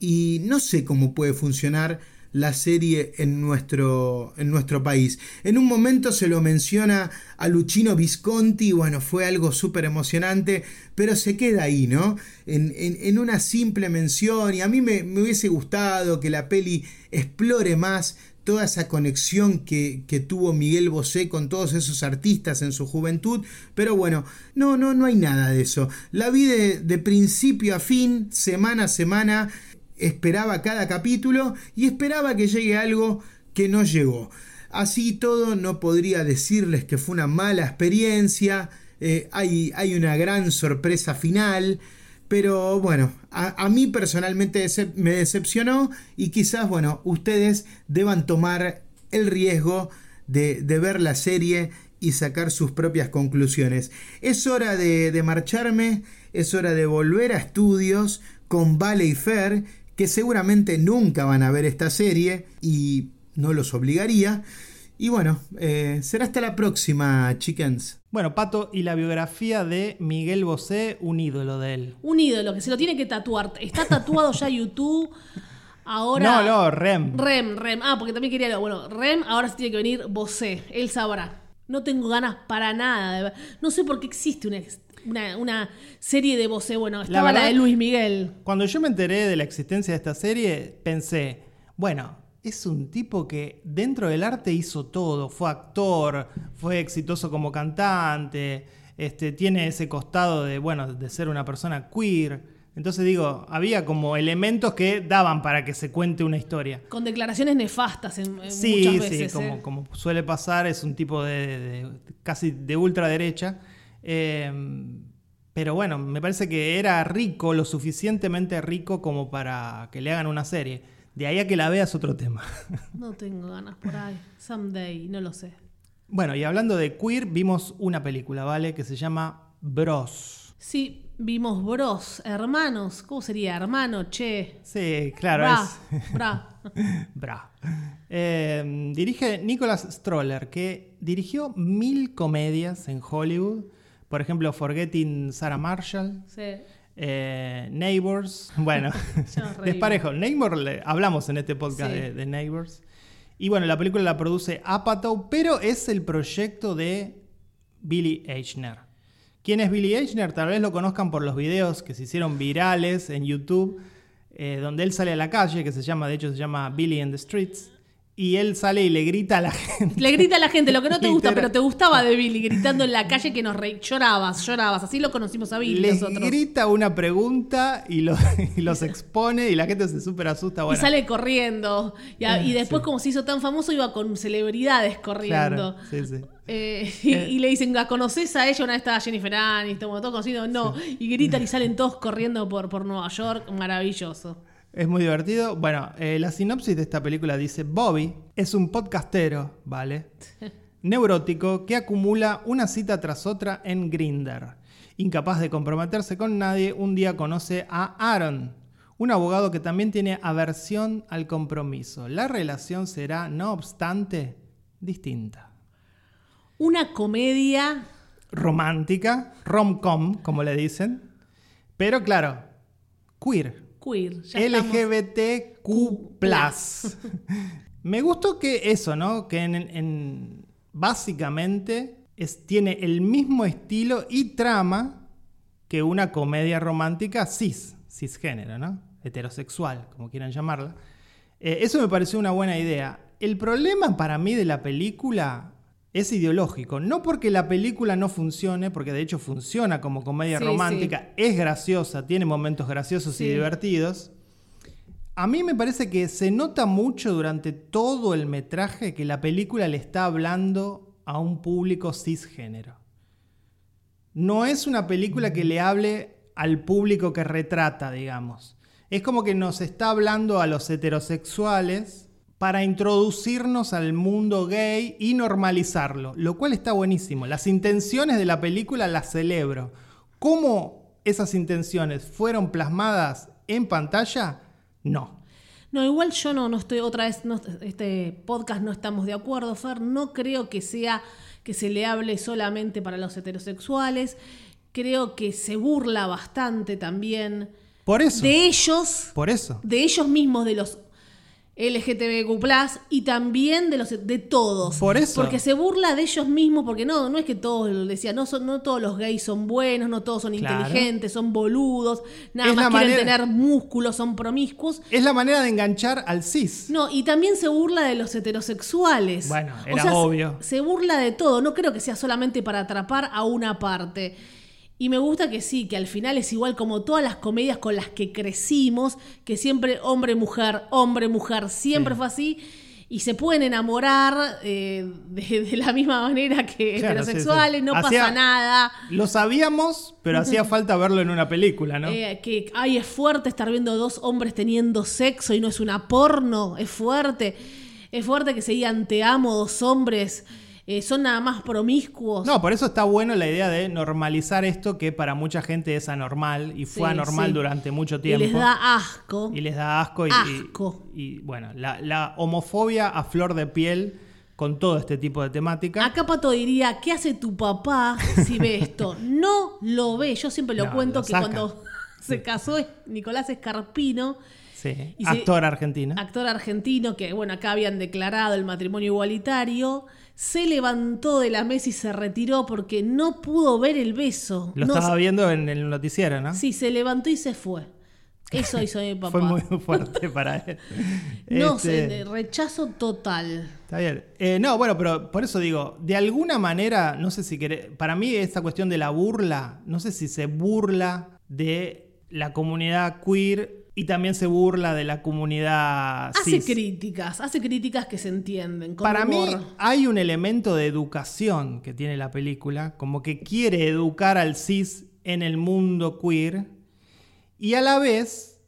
y no sé cómo puede funcionar la serie en nuestro, en nuestro país. En un momento se lo menciona a Luchino Visconti, bueno, fue algo súper emocionante, pero se queda ahí, ¿no? En, una simple mención y a mí me, hubiese gustado que la peli explore más toda esa conexión que, que, tuvo Miguel Bosé con todos esos artistas en su juventud, pero bueno, no, no, no hay nada de eso. La vi de, de principio a fin, semana a semana, esperaba cada capítulo y esperaba que llegue algo que no llegó. Así todo no podría decirles que fue una mala experiencia, eh, hay, hay, una gran sorpresa final, pero bueno, a, mí personalmente me decepcionó y quizás, bueno, ustedes deban tomar el riesgo de, ver la serie y sacar sus propias conclusiones. Es hora de, de marcharme, es hora de volver a estudios con Valley Fair que seguramente nunca van a ver esta serie y no los obligaría. Y bueno, eh, será hasta la próxima, chickens. Bueno, Pato, y la biografía de Miguel Bosé, un ídolo de él. Un ídolo, que se lo tiene que tatuar. Está tatuado ya YouTube. Ahora. No, no, Rem. Rem, Rem. Ah, porque también quería. Bueno, Rem, ahora se tiene que venir Bosé. Él sabrá. No tengo ganas para nada. No sé por qué existe una una, serie de voces. Bueno, estaba la, de Luis Miguel. Cuando yo me enteré de la existencia de esta serie, pensé, bueno, es un tipo que dentro del arte hizo todo. Fue actor, fue exitoso como cantante, este, tiene ese costado de, bueno, de ser una persona queer. Entonces digo, había como elementos que daban para que se cuente una historia. Con declaraciones nefastas en, sí, muchas veces. Sí, como, como, suele pasar, es un tipo de casi de ultraderecha. Em, pero bueno, me parece que era rico, lo suficientemente rico como para que le hagan una serie. De ahí a que la veas otro tema. (laughs) No tengo ganas por ahí. Someday, no lo sé. Bueno, y hablando de queer, vimos una película, ¿vale? Que se llama Bros. Sí, vimos Bros, hermanos. ¿Cómo sería? Hermano, che. Sí, claro. Bra. (laughs) Bra. Bra. Em, dirige Nicholas Stroller, que dirigió mil comedias en Hollywood por ejemplo, Forgetting Sarah Marshall. Eh, Neighbors. (laughs) Bueno, (laughs) desparejo. Neighbors, hablamos en este podcast de, Neighbors. Y bueno, la película la produce Apatow, pero es el proyecto de Billy Eichner. ¿Quién es Billy Eichner? Tal vez lo conozcan por los videos que se hicieron virales en YouTube, eh, donde él sale a la calle, que se llama, de hecho se llama Billy in the Streets. Y él sale y le grita a la gente. Le grita a la gente, lo que no te gusta, pero te gustaba de Billy, gritando en la calle que nos re... llorabas, llorabas. Así lo conocimos a Billy Les grita una pregunta (laughs) y, los expone y la gente se súper asusta. Y sale corriendo. Y, y después, como se hizo tan famoso, iba con celebridades corriendo. Claro, sí, sí. Eh, (laughs) eh. y, le dicen, ¿la conoces a ella? Una vez estaba Jennifer Aniston, todo conocido. No. Y gritan y salen todos corriendo por, por Nueva York. Maravilloso. Es muy divertido. Bueno, eh, la sinopsis de esta película dice, Bobby es un podcastero, ¿vale? (laughs) Neurótico que acumula una cita tras otra en Grinder. Incapaz de comprometerse con nadie, un día conoce a Aaron, un abogado que también tiene aversión al compromiso. La relación será, no obstante, distinta. Una comedia romántica, rom-com, como le dicen, Pero claro, queer. Queer. Ya LGBTQ. (laughs) Me gustó que eso, ¿no? Que en, en- básicamente es- tiene el mismo estilo y trama que una comedia romántica cis, cisgénero, ¿no? Heterosexual, como quieran llamarla. Eh, eso me pareció una buena idea. El problema para mí de la película es ideológico. No porque la película no funcione, porque de hecho funciona como comedia Sí, romántica, es graciosa, tiene momentos graciosos y divertidos. A mí me parece que se nota mucho durante todo el metraje que la película le está hablando a un público cisgénero. No es una película que le hable al público que retrata, digamos. Es como que nos está hablando a los heterosexuales para introducirnos al mundo gay y normalizarlo, lo cual está buenísimo. Las intenciones de la película las celebro. ¿Cómo esas intenciones fueron plasmadas en pantalla? No. No, igual yo no, no estoy, otra vez, no, este podcast no estamos de acuerdo, Fer. No creo que sea que se le hable solamente para los heterosexuales. Creo que se burla bastante también Por eso. de ellos, Por eso. de ellos mismos, de los LGTBQ+, y también de los de todos. Por eso. Porque se burla de ellos mismos, porque no, no es que todos, lo decía, no, son, no todos los gays son buenos, no todos son Claro. inteligentes, son boludos, nada Es más quieren manera- tener músculos, son promiscuos. Es la manera de enganchar al cis. No, y también se burla de los heterosexuales. Bueno, O era sea, obvio. Se, burla de todo. No creo que sea solamente para atrapar a una parte. Y me gusta que sí, que al final es igual como todas las comedias con las que crecimos, que siempre hombre-mujer, hombre-mujer, siempre Sí. fue así. Y se pueden enamorar eh, de, de la misma manera que Claro, heterosexuales, sí, sí. no Hacía- pasa nada. Lo sabíamos, pero hacía falta verlo en una película, ¿no? Eh, que ay, es fuerte estar viendo dos hombres teniendo sexo y no es una porno, es fuerte. Es fuerte que se digan te amo dos hombres, eh, son nada más promiscuos. No, por eso está bueno la idea de normalizar esto que para mucha gente es anormal y fue Sí, anormal sí. durante mucho y tiempo. les da asco. y les da asco. Y, Asco. y- y, bueno, la, la homofobia a flor de piel con todo este tipo de temática. Acá Pato diría, ¿qué hace tu papá si ve esto? (laughs) No lo ve. Yo siempre lo No, cuento lo que cuando (laughs) se casó Nicolás Escarpino, Sí, y se- actor argentino. actor argentino, que bueno, acá habían declarado el matrimonio igualitario, se levantó de la mesa y se retiró porque no pudo ver el beso. Lo No estaba viendo en el noticiero, ¿no? Sí, se levantó y se fue. Eso hizo mi (laughs) papá. Fue muy fuerte para él. No Este, rechazo total. Está bien. Eh, no, bueno, pero por eso digo, de alguna manera, no sé si querés, para mí esta cuestión de la burla, no sé si se burla de la comunidad queer y también se burla de la comunidad Hace cis. críticas, hace críticas que se entienden. con Para mí hay un elemento de educación que tiene la película, como que quiere educar al cis en el mundo queer y a la vez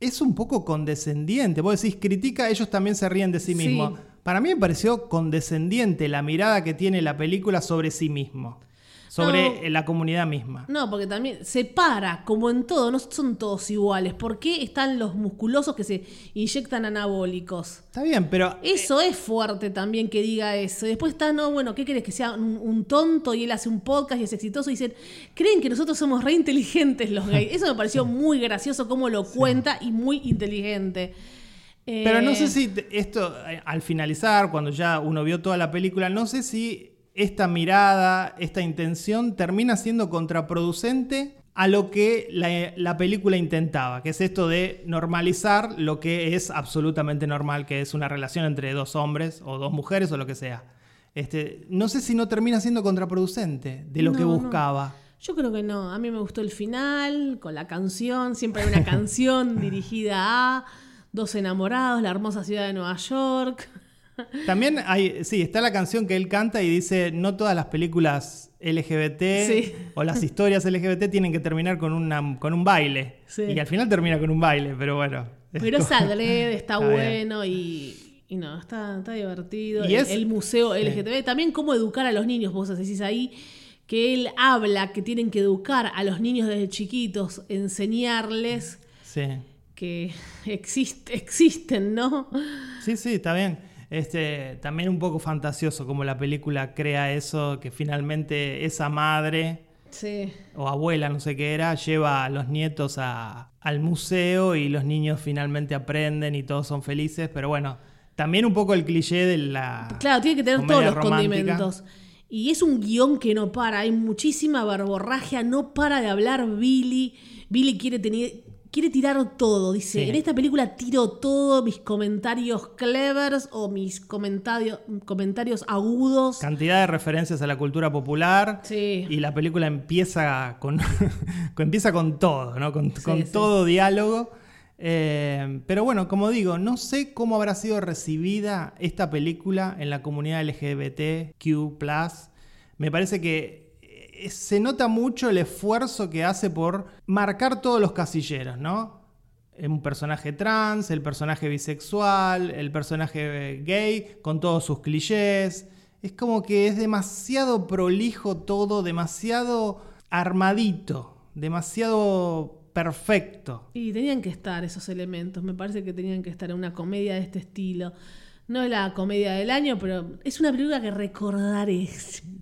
es un poco condescendiente. Vos decís, critica, ellos también se ríen de sí Sí. mismos. Para mí me pareció condescendiente la mirada que tiene la película sobre sí mismo, sobre No. eh, la comunidad misma. No, porque también separa, como en todo, no son todos iguales. ¿Por qué están los musculosos que se inyectan anabólicos? Está bien, pero Eso es fuerte también que diga eso. Y después está, no, bueno, ¿qué querés? Que sea un, un tonto y él hace un podcast y es exitoso y dicen, creen que nosotros somos re inteligentes los gays. Eso me pareció (laughs) muy gracioso cómo lo cuenta y muy inteligente. Eh, Pero no sé si esto, eh, al finalizar, cuando ya uno vio toda la película, no sé si esta mirada, esta intención termina siendo contraproducente a lo que la, la película intentaba, que es esto de normalizar lo que es absolutamente normal, que es una relación entre dos hombres o dos mujeres o lo que sea. Este, no sé si no termina siendo contraproducente de lo que no. buscaba. Yo creo que no. A mí me gustó el final, con la canción. Siempre hay una (laughs) canción dirigida a dos enamorados, la hermosa ciudad de Nueva York. También hay, sí, está la canción que él canta y dice, no todas las películas LGBT Sí. o las historias LGBT tienen que terminar con, una, con un baile. Sí. Y al final termina con un baile, pero bueno. es Pero es como- (laughs) adrede, está, bueno y, y no, está, está divertido. Y el, es- el museo sí. LGTB. También cómo educar a los niños, vos decís ahí, que él habla que tienen que educar a los niños desde chiquitos, enseñarles Sí. que (laughs) existe, existen, ¿no? sí, sí, está bien. Este, también un poco fantasioso como la película crea eso, que finalmente esa madre Sí. o abuela, no sé qué era, lleva a los nietos a- al museo y los niños finalmente aprenden y todos son felices, pero bueno, también un poco el cliché de la... Claro, tiene que tener todos los romántica. condimentos. Y es un guion que no para, hay muchísima verborragia, no para de hablar Billy. Billy quiere tener. Quiere tirar todo, dice. Sí. En esta película tiro todo, mis comentarios clevers o mis comentarios, comentarios agudos. Cantidad de referencias a la cultura popular. Sí. Y la película empieza con, (laughs) empieza con todo, ¿no? Con, todo diálogo. Eh, pero bueno, como digo, no sé cómo habrá sido recibida esta película en la comunidad LGBTQ. Me parece que se nota mucho el esfuerzo que hace por marcar todos los casilleros, ¿no? Un personaje trans, el personaje bisexual, el personaje eh, gay, con todos sus clichés. Es como que es demasiado prolijo todo, demasiado armadito, demasiado perfecto. Y tenían que estar esos elementos, me parece que tenían que estar en una comedia de este estilo. No es la comedia del año, pero es una película que recordaré.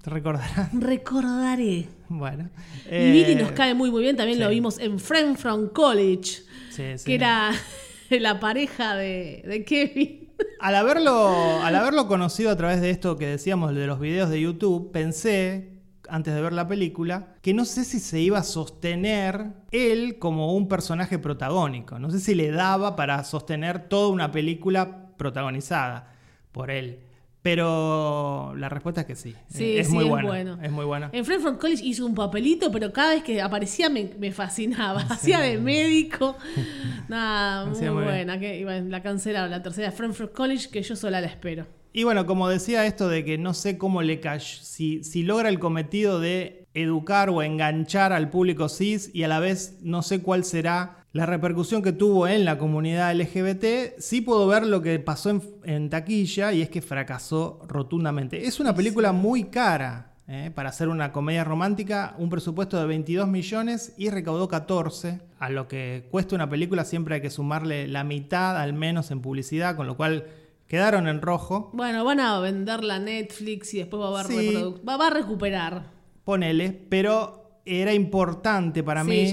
¿Te recordarás? (laughs) Recordaré. Bueno. Y Billy eh, nos cae muy muy bien, también sí. lo vimos en Friend from College, sí, sí. que era (laughs) la pareja de, de Kevin. Al haberlo, al haberlo conocido a través de esto que decíamos de los videos de YouTube, pensé, antes de ver la película, que no sé si se iba a sostener él como un personaje protagónico. No sé si le daba para sostener toda una película protagonizada por él. Pero la respuesta es que sí. Sí, es sí, muy es bueno. bueno. Es muy bueno. En from College hizo un papelito, pero cada vez que aparecía me, me fascinaba. (laughs) Hacía de médico. (laughs) Nada, muy buena. Que, y bueno, la cancelaron, la tercera from College, que yo sola la espero. Y bueno, como decía esto de que no sé cómo le cayó, si, si logra el cometido de educar o enganchar al público cis y a la vez no sé cuál será la repercusión que tuvo en la comunidad LGBT, sí puedo ver lo que pasó en, en taquilla y es que fracasó rotundamente. Es una película muy cara. ¿eh? Para hacer una comedia romántica, un presupuesto de 22 millones y recaudó 14. A lo que cuesta una película siempre hay que sumarle la mitad al menos en publicidad, con lo cual quedaron en rojo. Bueno, van a venderla a Netflix y después va a haber Sí. va a recuperar. Ponele, pero era importante para Sí, mí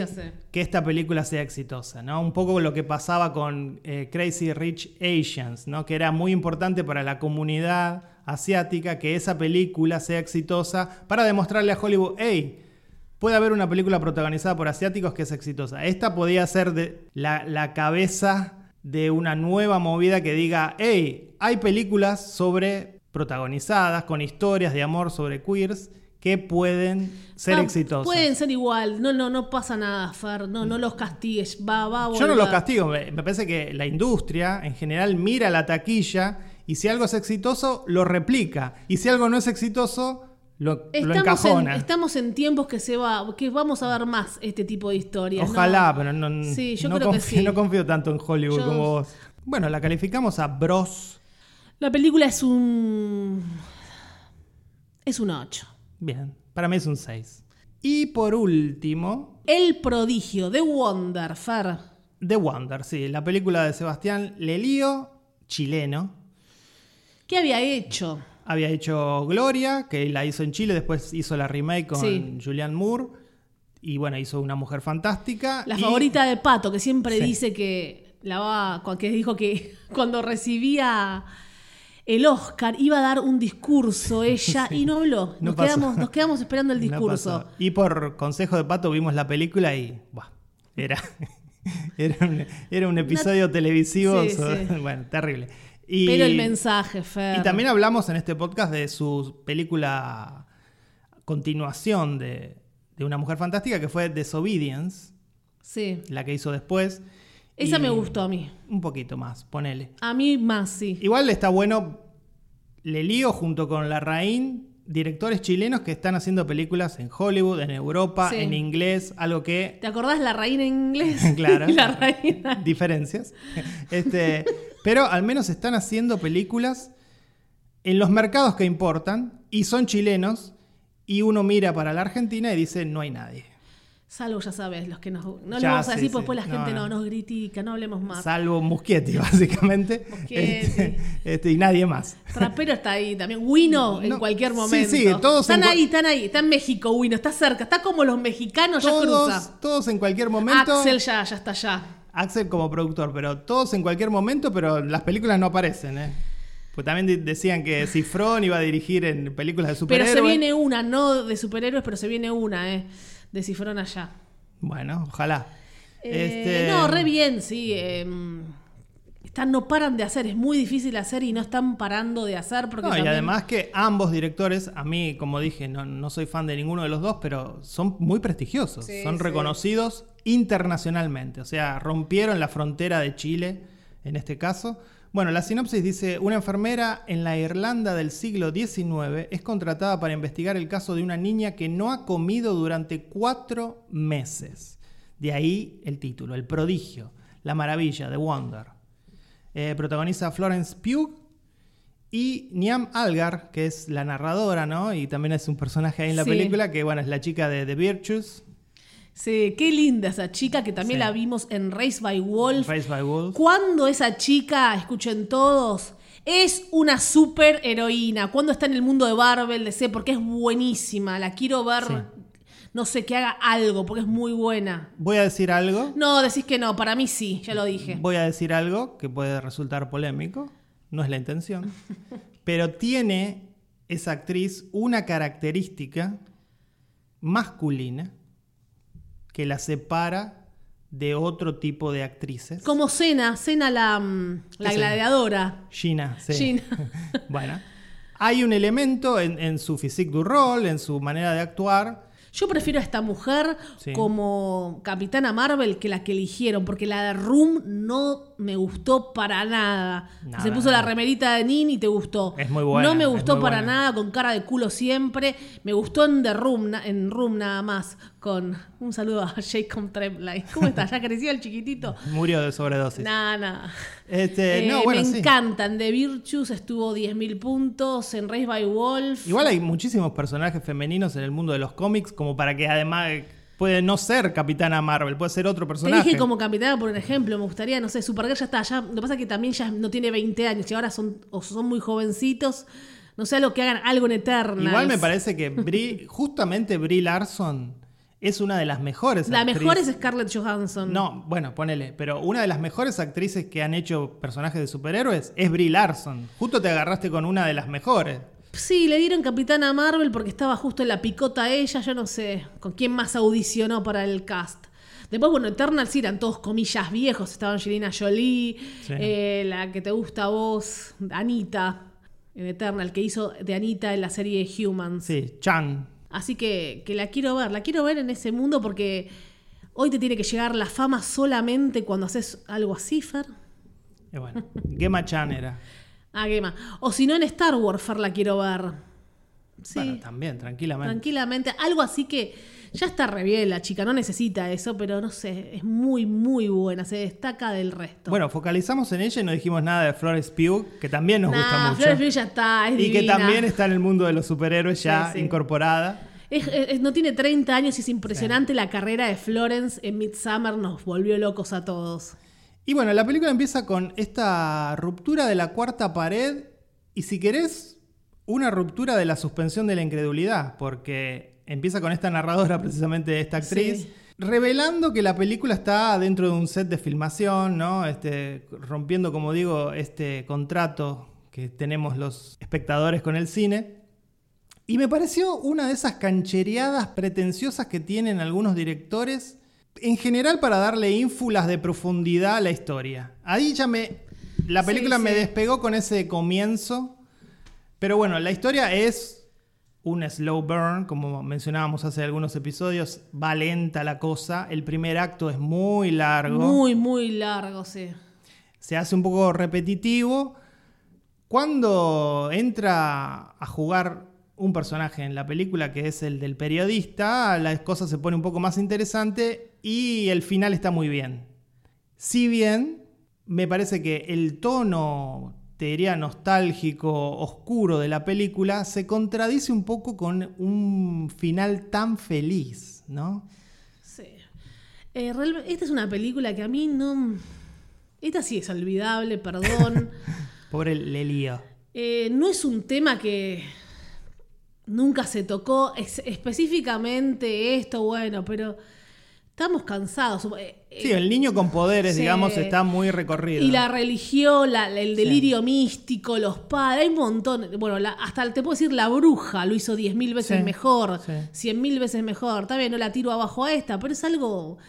que esta película sea exitosa, ¿no? Un poco lo que pasaba con eh, Crazy Rich Asians, ¿no? Que era muy importante para la comunidad asiática que esa película sea exitosa para demostrarle a Hollywood, hey, puede haber una película protagonizada por asiáticos que es exitosa. Esta podía ser de la, la cabeza de una nueva movida que diga, hey, hay películas sobre protagonizadas con historias de amor sobre queers que pueden ser Ah, exitosas. Pueden ser igual. No, no, no pasa nada, Fer. No, no los castigues. Va, va a Yo no los castigo, me, me parece que la industria en general mira la taquilla y si algo es exitoso, lo replica. Y si algo no es exitoso, lo, lo Estamos en, encajona. estamos en tiempos que se va, que vamos a ver más este tipo de historias. ¿no? Ojalá, pero no, Sí, yo no creo que confío, sí. (laughs) no confío tanto en Hollywood Yo- como vos. Bueno, la calificamos a Bros. La película es un. Es un 8. Bien, para mí es un 6. Y por último, El prodigio de Wonder, Fer. The Wonder, sí, la película de Sebastián Lelío, chileno. ¿Qué había hecho? Había hecho Gloria, que la hizo en Chile, después hizo la remake con Sí. Julianne Moore. Y bueno, hizo Una Mujer Fantástica. La y- favorita de Pato, que siempre Sí. dice que la va. que dijo que (laughs) cuando recibía el Oscar iba a dar un discurso (laughs) ella y no habló. No Nos, pasó. quedamos, nos quedamos esperando el (laughs) No discurso. y por consejo de Pato vimos la película y. buah, era, (laughs) era, un, era un episodio televisivo. Sí, sobre- sí. Bueno, terrible. Y, Pero el mensaje, Fer. Y también hablamos en este podcast de su película continuación de, de Una Mujer Fantástica, que fue Disobedience, Sí. la que hizo después. Esa Y me gustó a mí. Un poquito más, ponele. A mí más, sí. Igual está bueno, le lío junto con Larraín, directores chilenos que están haciendo películas en Hollywood, en Europa, Sí. en inglés, algo que... ¿Te acordás la reina en inglés? (laughs) Claro. (laughs) la reina. (laughs) Diferencias. Este, pero al menos están haciendo películas en los mercados que importan y son chilenos y uno mira para la Argentina y dice no hay nadie. Salvo, ya sabes, los que nos. No Ya, le vamos a sí, decir, sí. porque después la gente no, no. nos critica, no hablemos más. Salvo Muschietti, (laughs) básicamente. Muschietti. Este, este, y nadie más. Trapero está ahí también. Wino en cualquier sí, momento. sí, todos están en ahí, están ahí. Está en México, Wino. Está cerca. Está como los mexicanos, ya Todos, cruza. todos en cualquier momento. Axel ya, ya está allá. Axel como productor, pero todos en cualquier momento, pero las películas no aparecen, ¿eh? Pues también decían que Cifrón iba a dirigir en películas de Pero superhéroes. se viene una, no de superhéroes, pero se viene una, ¿eh? De Cifrón allá. Bueno, ojalá. Eh, Este, No, re bien, sí. eh, están, no paran de hacer, es muy difícil hacer y no están parando de hacer porque No, y además que ambos directores, a mí, como dije, no, no soy fan de ninguno de los dos, pero son muy prestigiosos. Sí, son sí. reconocidos internacionalmente. O sea, rompieron la frontera de Chile, en este caso. Bueno, la sinopsis dice, una enfermera en la Irlanda del siglo XIX es contratada para investigar el caso de una niña que no ha comido durante cuatro meses. De ahí el título, El prodigio, la maravilla, The Wonder. Eh, protagoniza a Florence Pugh y Niam Algar, que es la narradora, ¿no? Y también es un personaje ahí en la Sí. película, que bueno, es la chica de The Virtues, Sí, qué linda esa chica que también Sí. la vimos en Race by Wolf. Raised by Wolves. Cuando esa chica, escuchen todos, es una super heroína. Cuando está en el mundo de Marvel, DC, porque es buenísima. La quiero ver, Sí. no sé, que haga algo, porque es muy buena. Voy a decir algo, No, decís que no, para mí sí, ya lo dije. voy a decir algo que puede resultar polémico, no es la intención, (laughs) pero tiene esa actriz una característica masculina que la separa de otro tipo de actrices. Como Cena, Cena la, mm, la gladiadora. Gina, sí. Gina. (laughs) bueno, hay un elemento en, en su physique du rol, en su manera de actuar. Yo prefiero a esta mujer Sí. como Capitana Marvel que la que eligieron, porque la de Room no me gustó para nada. Nada, Se puso nada. la remerita de Nin y te gustó. Es muy buena, No me gustó para buena. nada, con cara de culo siempre. Me gustó en The Room, en Room nada más, con un saludo a (laughs) Jacob Tremblay. ¿Cómo está? ¿Ya creció el chiquitito? Murió de sobredosis. Nada. Este, Eh, no, bueno, me sí. encantan. The Virtues estuvo 10.000 puntos. En Race by Wolf. Igual hay muchísimos personajes femeninos en el mundo de los cómics, como para que además puede no ser Capitana Marvel, puede ser otro Te personaje. dije como capitana, por ejemplo, me gustaría, no sé, Supergirl ya está, ya, lo que pasa es que también ya no tiene 20 años y ahora son, o son muy jovencitos, no sé, lo que hagan algo en Eternals. Igual me parece que Brie- (laughs) justamente Brie Larson es una de las mejores La actrices. mejor es Scarlett Johansson. No, bueno, ponele, pero una de las mejores actrices que han hecho personajes de superhéroes es Brie Larson. Justo te agarraste con una de las mejores. Sí, le dieron Capitana Marvel porque estaba justo en la picota ella, yo no sé con quién más audicionó para el cast. Después, bueno, Eternals sí eran todos comillas viejos, estaba Angelina Jolie, Sí. eh, la que te gusta a vos, Anita, en Eternal, que hizo de Anita en la serie Humans. Sí, Chan. Así que, que la quiero ver, la quiero ver en ese mundo porque hoy te tiene que llegar la fama solamente cuando haces algo así, Fer. Y bueno, Gemma Chan era. Ah, más. O si no, en Star Wars, Fer, la quiero ver. Sí, Bueno, también, tranquilamente. tranquilamente. Algo así que ya está re bien la chica, no necesita eso, pero no sé, es muy, muy buena, se destaca del resto. Bueno, focalizamos en ella y no dijimos nada de Florence Pugh, que también nos gusta mucho. Flores Pugh ya está, es y que también está en el mundo de los superhéroes ya Sí, sí. incorporada. Es- es- no tiene 30 años y es impresionante la carrera de Florence en Midsummer, nos volvió locos a todos. Y bueno, la película empieza con esta ruptura de la cuarta pared y si querés, una ruptura de la suspensión de la incredulidad, porque empieza con esta narradora, precisamente esta actriz, Sí. revelando que la película está dentro de un set de filmación, ¿no? Este, rompiendo, como digo, este contrato que tenemos los espectadores con el cine. Y me pareció una de esas canchereadas pretenciosas que tienen algunos directores, en general para darle ínfulas de profundidad a la historia. Ahí ya me... La Sí, película me despegó con ese comienzo, pero bueno, la historia es un slow burn, como mencionábamos hace algunos episodios, va lenta la cosa, el primer acto es muy largo Muy, muy largo, sí. se hace un poco repetitivo. Cuando entra a jugar un personaje en la película, que es el del periodista, la cosa se pone un poco más interesante y el final está muy bien. Si bien me parece que el tono, te diría, nostálgico, oscuro de la película se contradice un poco con un final tan feliz, ¿no? Sí. Eh, esta es una película que a mí no... Esta sí es olvidable, perdón. (laughs) Pobre Lelio. Eh, no es un tema que nunca se tocó es- específicamente esto, bueno, pero estamos cansados. Eh, eh, Sí, el niño con poderes, Sí. digamos, está muy recorrido. y la religión, la- el delirio místico, los padres, hay un montón. Bueno, la- hasta te puedo decir, la bruja lo hizo 10.000 veces Sí, mejor, sí. 100.000 veces mejor. Está bien, no la tiro abajo a esta, pero es algo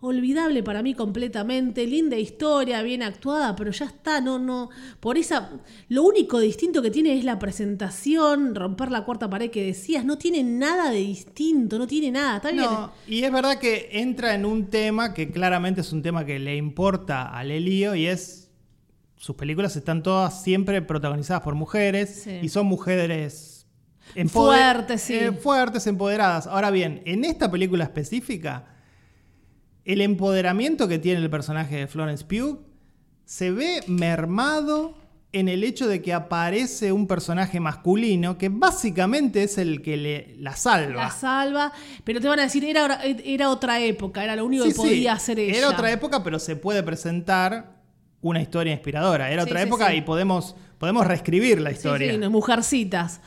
olvidable para mí completamente. Linda historia, bien actuada, pero ya está, no, no. Por esa. Lo único distinto que tiene es la presentación, romper la cuarta pared que decías. No tiene nada de distinto, no tiene nada. Está bien. No, y es verdad que entra en un tema que claramente es un tema que le importa a Lelio y es. Sus películas están todas siempre protagonizadas por mujeres Sí. y son mujeres Fuertes, sí. eh, fuertes, empoderadas. Ahora bien, en esta película específica, el empoderamiento que tiene el personaje de Florence Pugh se ve mermado en el hecho de que aparece un personaje masculino que básicamente es el que le, la salva. La salva, pero te van a decir, era, hora- era otra época, era lo único Sí, que podía sí, hacer ella. Era otra época, pero se puede presentar una historia inspiradora. Era Sí, otra época y podemos, podemos reescribir la historia. sí, no, mujercitas.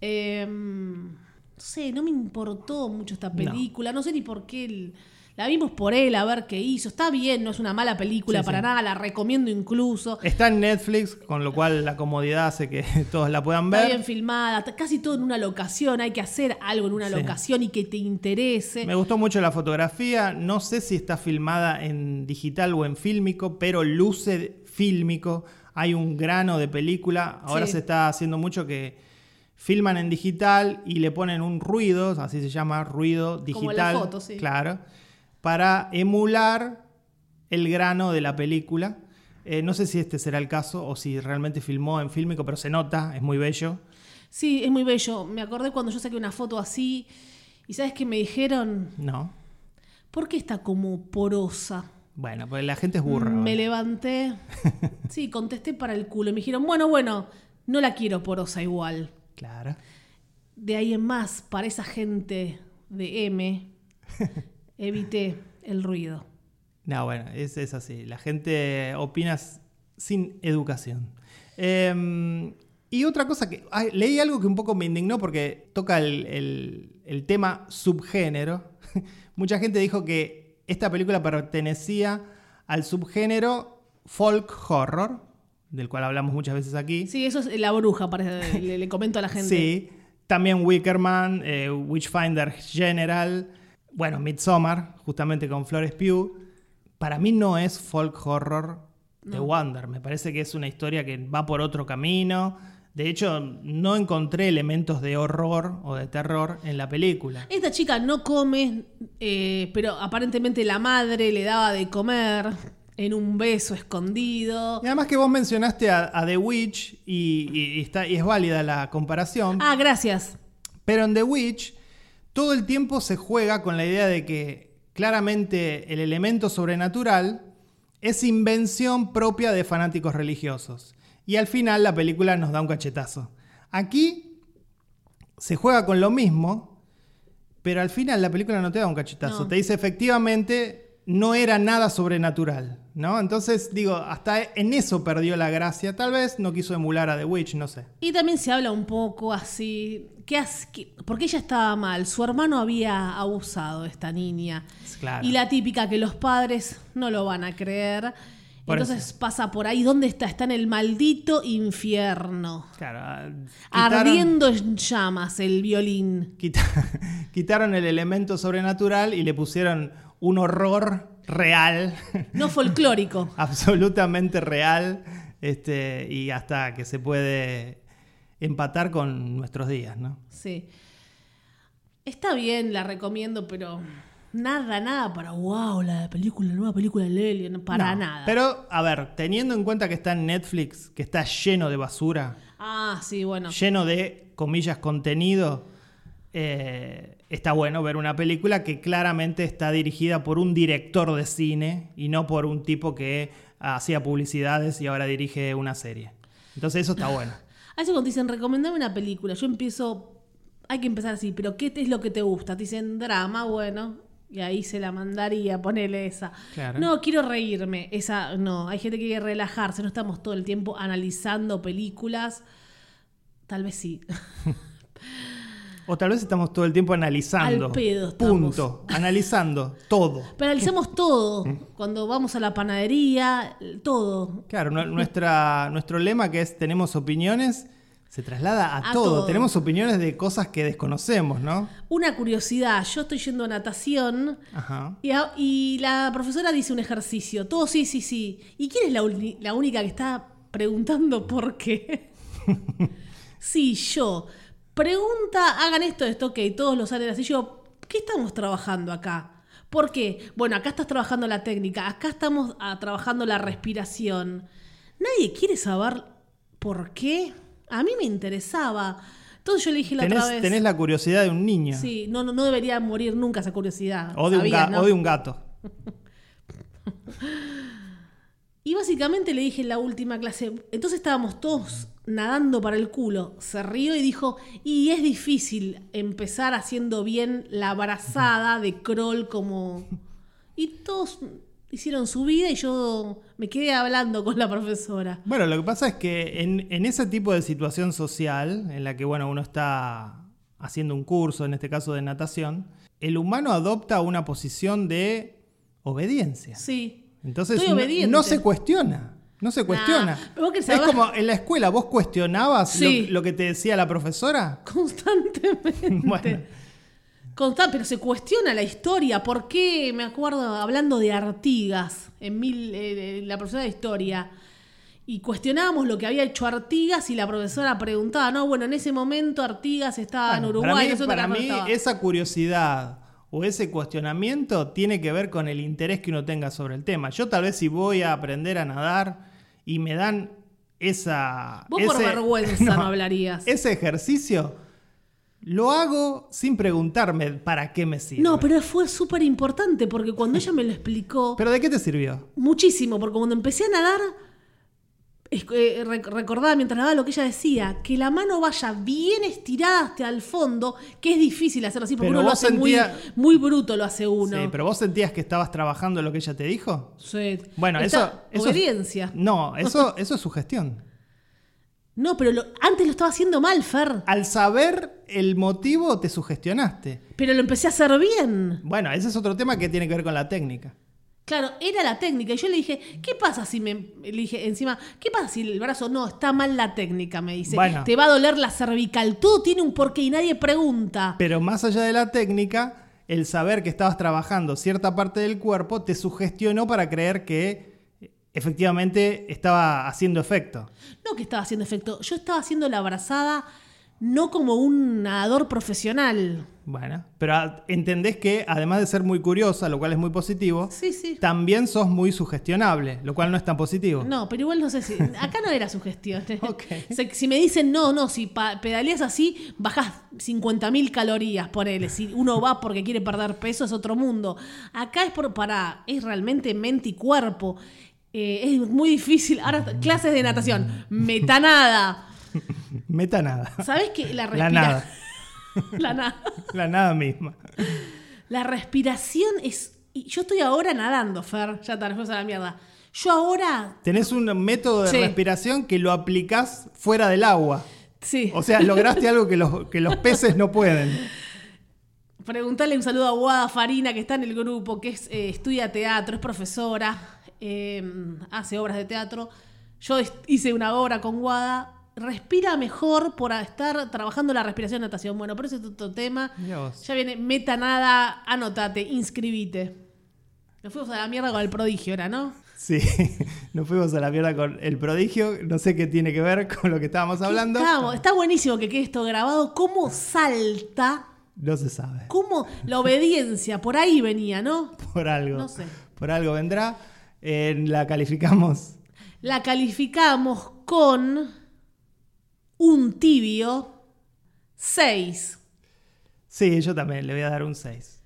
Eh, no sé, no me importó mucho esta película. No, sé ni por qué. el- la vimos por él, a ver qué hizo. Está bien, no es una mala película Sí, para sí. nada, la recomiendo incluso. Está en Netflix, con lo cual la comodidad hace que (laughs) todos la puedan Está ver. bien filmada, está casi todo en una locación. Hay que hacer algo en una Sí. locación y que te interese. Me gustó mucho la fotografía. No sé si está filmada en digital o en fílmico, pero luce fílmico. Hay un grano de película. Ahora se está haciendo mucho que filman en digital y le ponen un ruido, así se llama, ruido digital. Como la foto, sí. Claro. Para emular el grano de la película. Eh, no sé si este será el caso o si realmente filmó en fílmico, pero se nota, es muy bello. Sí, es muy bello. Me acordé cuando yo saqué una foto así. ¿Y sabes qué me dijeron? No. ¿Por qué está como porosa? Bueno, pues la gente es burra. Me ¿vale? levanté. (laughs) Sí, contesté para el culo. Y me dijeron, bueno, bueno, no la quiero porosa igual. Claro. De ahí en más, para esa gente de M, (laughs) evité el ruido. No, bueno, es, es así. La gente opina sin educación. Eh, y otra cosa que. ay, leí algo que un poco me indignó porque toca el, el- el tema subgénero. (laughs) Mucha gente dijo que esta película pertenecía al subgénero folk horror, del cual hablamos muchas veces aquí. Sí, eso es la bruja, parece, le, le comento a la gente. (laughs) Sí, también Wickerman, eh, Witchfinder General, bueno, Midsommar, justamente con Flores Pugh. Para mí no es folk horror de No. Wonder, me parece que es una historia que va por otro camino. De hecho, no encontré elementos de horror o de terror en la película. Esta chica no come, eh, pero aparentemente la madre le daba de comer en un beso escondido. Y además que vos mencionaste a, a The Witch y, y- y está, y es válida la comparación. Ah, gracias. Pero en The Witch todo el tiempo se juega con la idea de que claramente el elemento sobrenatural es invención propia de fanáticos religiosos. Y al final la película nos da un cachetazo. Aquí se juega con lo mismo, pero al final la película no te da un cachetazo. No. Te dice efectivamente no era nada sobrenatural, ¿no? Entonces digo, hasta en eso perdió la gracia. Tal vez no quiso emular a The Witch, no sé. Y también se habla un poco así, ¿qué hace? porque ella estaba mal, su hermano había abusado de esta niña. Claro. Y la típica que los padres no lo van a creer. Por Entonces eso. pasa por ahí, ¿dónde está? Está en el maldito infierno. Claro, ah, quitaron- Ardiendo en llamas el violín. Quita- (laughs) quitaron el elemento sobrenatural y le pusieron un horror real, No folclórico. (laughs) absolutamente real, este, y hasta que se puede empatar con nuestros días, ¿no? Sí. Está bien, la recomiendo, pero nada, nada para wow, la película, la nueva película de Lely, no, para No, nada. Pero, a ver, teniendo en cuenta que está en Netflix, que está lleno de basura, Ah, sí, bueno. lleno de, comillas, contenido, eh, está bueno ver una película que claramente está dirigida por un director de cine y no por un tipo que hacía publicidades y ahora dirige una serie. Entonces eso está bueno. (laughs) A veces cuando dicen, recomendame una película, yo empiezo, hay que empezar así, pero ¿qué es lo que te gusta? Te dicen drama, bueno, Y ahí se la mandaría, ponele esa. Claro. No, quiero reírme. Esa, no, hay gente que quiere relajarse, no estamos todo el tiempo analizando películas. Tal vez sí. (laughs) O tal vez estamos todo el tiempo analizando. Al pedo. Punto. Analizando todo. Pero analizamos todo. Mm. Cuando vamos a la panadería, todo. Claro, nu- nuestra, nuestro lema que es tenemos opiniones se traslada a, A todo. todo. Tenemos opiniones de cosas que desconocemos, ¿no? Una curiosidad, yo estoy yendo a natación Ajá. y, a- y la profesora dice un ejercicio. Todo sí, sí, sí. ¿Y quién es la única que está preguntando por qué? (laughs) sí, yo. Pregunta, hagan esto, esto, ok, todos lo salen así. Yo, ¿qué estamos trabajando acá? ¿Por qué? Bueno, acá estás trabajando la técnica, acá estamos ah, trabajando la respiración. Nadie quiere saber por qué. A mí me interesaba. Entonces yo le dije la Tenés, otra vez. tenés la curiosidad de un niño. Sí, no, no, no debería morir nunca esa curiosidad. O, de un Sabías, ga- ¿no? o de un gato. (laughs) Y básicamente le dije en la última clase, entonces estábamos todos nadando para el culo. Se rió y dijo, y es difícil empezar haciendo bien la brazada de crawl como... Y todos hicieron su vida y yo me quedé hablando con la profesora. Bueno, lo que pasa es que en, en ese tipo de situación social, en la que bueno, uno está haciendo un curso, en este caso de natación, el humano adopta una posición de obediencia. Sí. Entonces no se cuestiona. No se cuestiona. querés es como en la escuela, ¿vos cuestionabas Sí. lo, lo que te decía la profesora? (laughs) Constantemente. Bueno. Pero se cuestiona la historia. ¿Por qué? Me acuerdo hablando de Artigas, en mil, eh, la profesora de historia. Y cuestionábamos lo que había hecho Artigas y la profesora preguntaba, no, bueno, en ese momento Artigas estaba en Uruguay. para mí, para mí esa curiosidad o ese cuestionamiento tiene que ver con el interés que uno tenga sobre el tema. Yo tal vez si voy a aprender a nadar y me dan esa... Vos por vergüenza (laughs) no hablarías. Ese ejercicio lo hago sin preguntarme para qué me sirve. No, pero fue súper importante porque cuando ella me lo explicó, ¿Pero de qué te sirvió? muchísimo, porque cuando empecé a nadar, eh, rec- recordaba mientras nadaba lo que ella decía, que la mano vaya bien estirada hasta el fondo, que es difícil hacerlo así, porque Pero uno lo hace muy, sentía- muy bruto, lo hace uno. Sí, pero vos sentías que estabas trabajando lo que ella te dijo. Sí. Bueno, eso, eso es- Obediencia. no, eso, (laughs) eso es sugestión. No, pero lo- antes lo estaba haciendo mal, Fer. Al saber el motivo, te sugestionaste. Pero lo empecé a hacer bien. Bueno, ese es otro tema que tiene que ver con la técnica. Claro, era la técnica. Y yo le dije, ¿qué pasa si me. Le dije encima, ¿qué pasa si el brazo no está mal la técnica? Me dice, Bueno. te va a doler la cervical. Todo tiene un porqué y nadie pregunta. Pero más allá de la técnica, el saber que estabas trabajando cierta parte del cuerpo te sugestionó para creer que efectivamente estaba haciendo efecto. No que estaba haciendo efecto. Yo estaba haciendo la abrazada no como un nadador profesional. Bueno, pero entendés que además de ser muy curiosa, lo cual es muy positivo, Sí, sí. también sos muy sugestionable, lo cual no es tan positivo. No, pero igual no sé si. Acá no era sugestión. (laughs) Ok. (laughs) Se- Si me dicen, no, no, si pedaleas así, bajas 50.000 calorías, ponele. Si uno va porque quiere perder peso, es otro mundo. Acá es por, para. Es realmente mente y cuerpo. Eh, es muy difícil. Ahora, clases de natación. Metanada. Meta nada. ¿Sabes que la La respiración. nada. (laughs) la nada. La nada misma. La respiración es. Yo estoy ahora nadando, Fer. Ya está, nos fuimos a la mierda. Yo ahora. Tenés un método de Sí. respiración que lo aplicás fuera del agua. Sí. O sea, lograste algo que los, que los peces no pueden. Preguntarle un saludo a Guada Farina, que está en el grupo, que es, eh, estudia teatro, es profesora, eh, hace obras de teatro. Yo hice una obra con Guada. Respira mejor por estar trabajando la respiración natación. Bueno, pero ese es otro tema. Ya viene meta nada, anotate, inscribite. Nos fuimos a la mierda con el prodigio, ¿era, no? Sí, (laughs) nos fuimos a la mierda con el prodigio. No sé qué tiene que ver con lo que estábamos hablando. Estábamos- está buenísimo que quede esto grabado. ¿Cómo salta? No se sabe. ¿Cómo la obediencia? Por ahí venía, ¿no? Por algo. No sé. Por algo vendrá. Eh, la calificamos. La calificamos con un tibio 6. Sí, yo también le voy a dar un 6.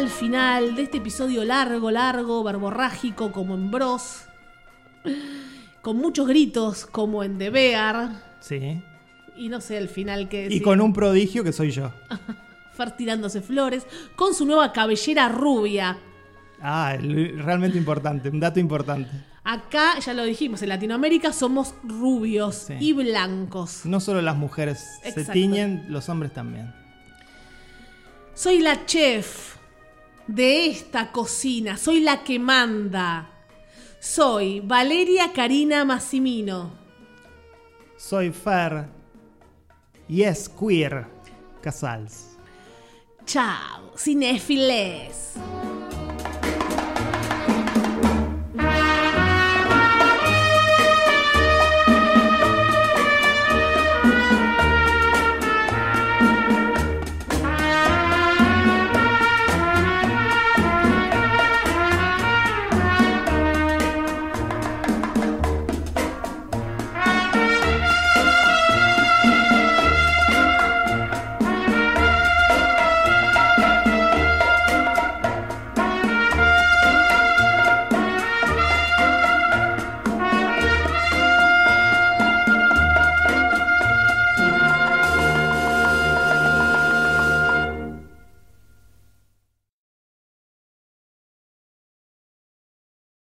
Al final de este episodio largo, largo, verborrágico como en Bros. Con muchos gritos como en The Bear. Sí. Y no sé el final que Y con un prodigio que soy yo. (laughs) Fer tirándose flores. Con su nueva cabellera rubia. Ah, realmente importante, un dato importante. Acá, ya lo dijimos, en Latinoamérica somos rubios Sí. y blancos. No solo las mujeres se tiñen, los hombres también. Soy la chef de esta cocina. Soy la que manda. Soy Valeria Karina Massimino. Soy Fer. Y es queer. Casals. Chao, cinéfiles.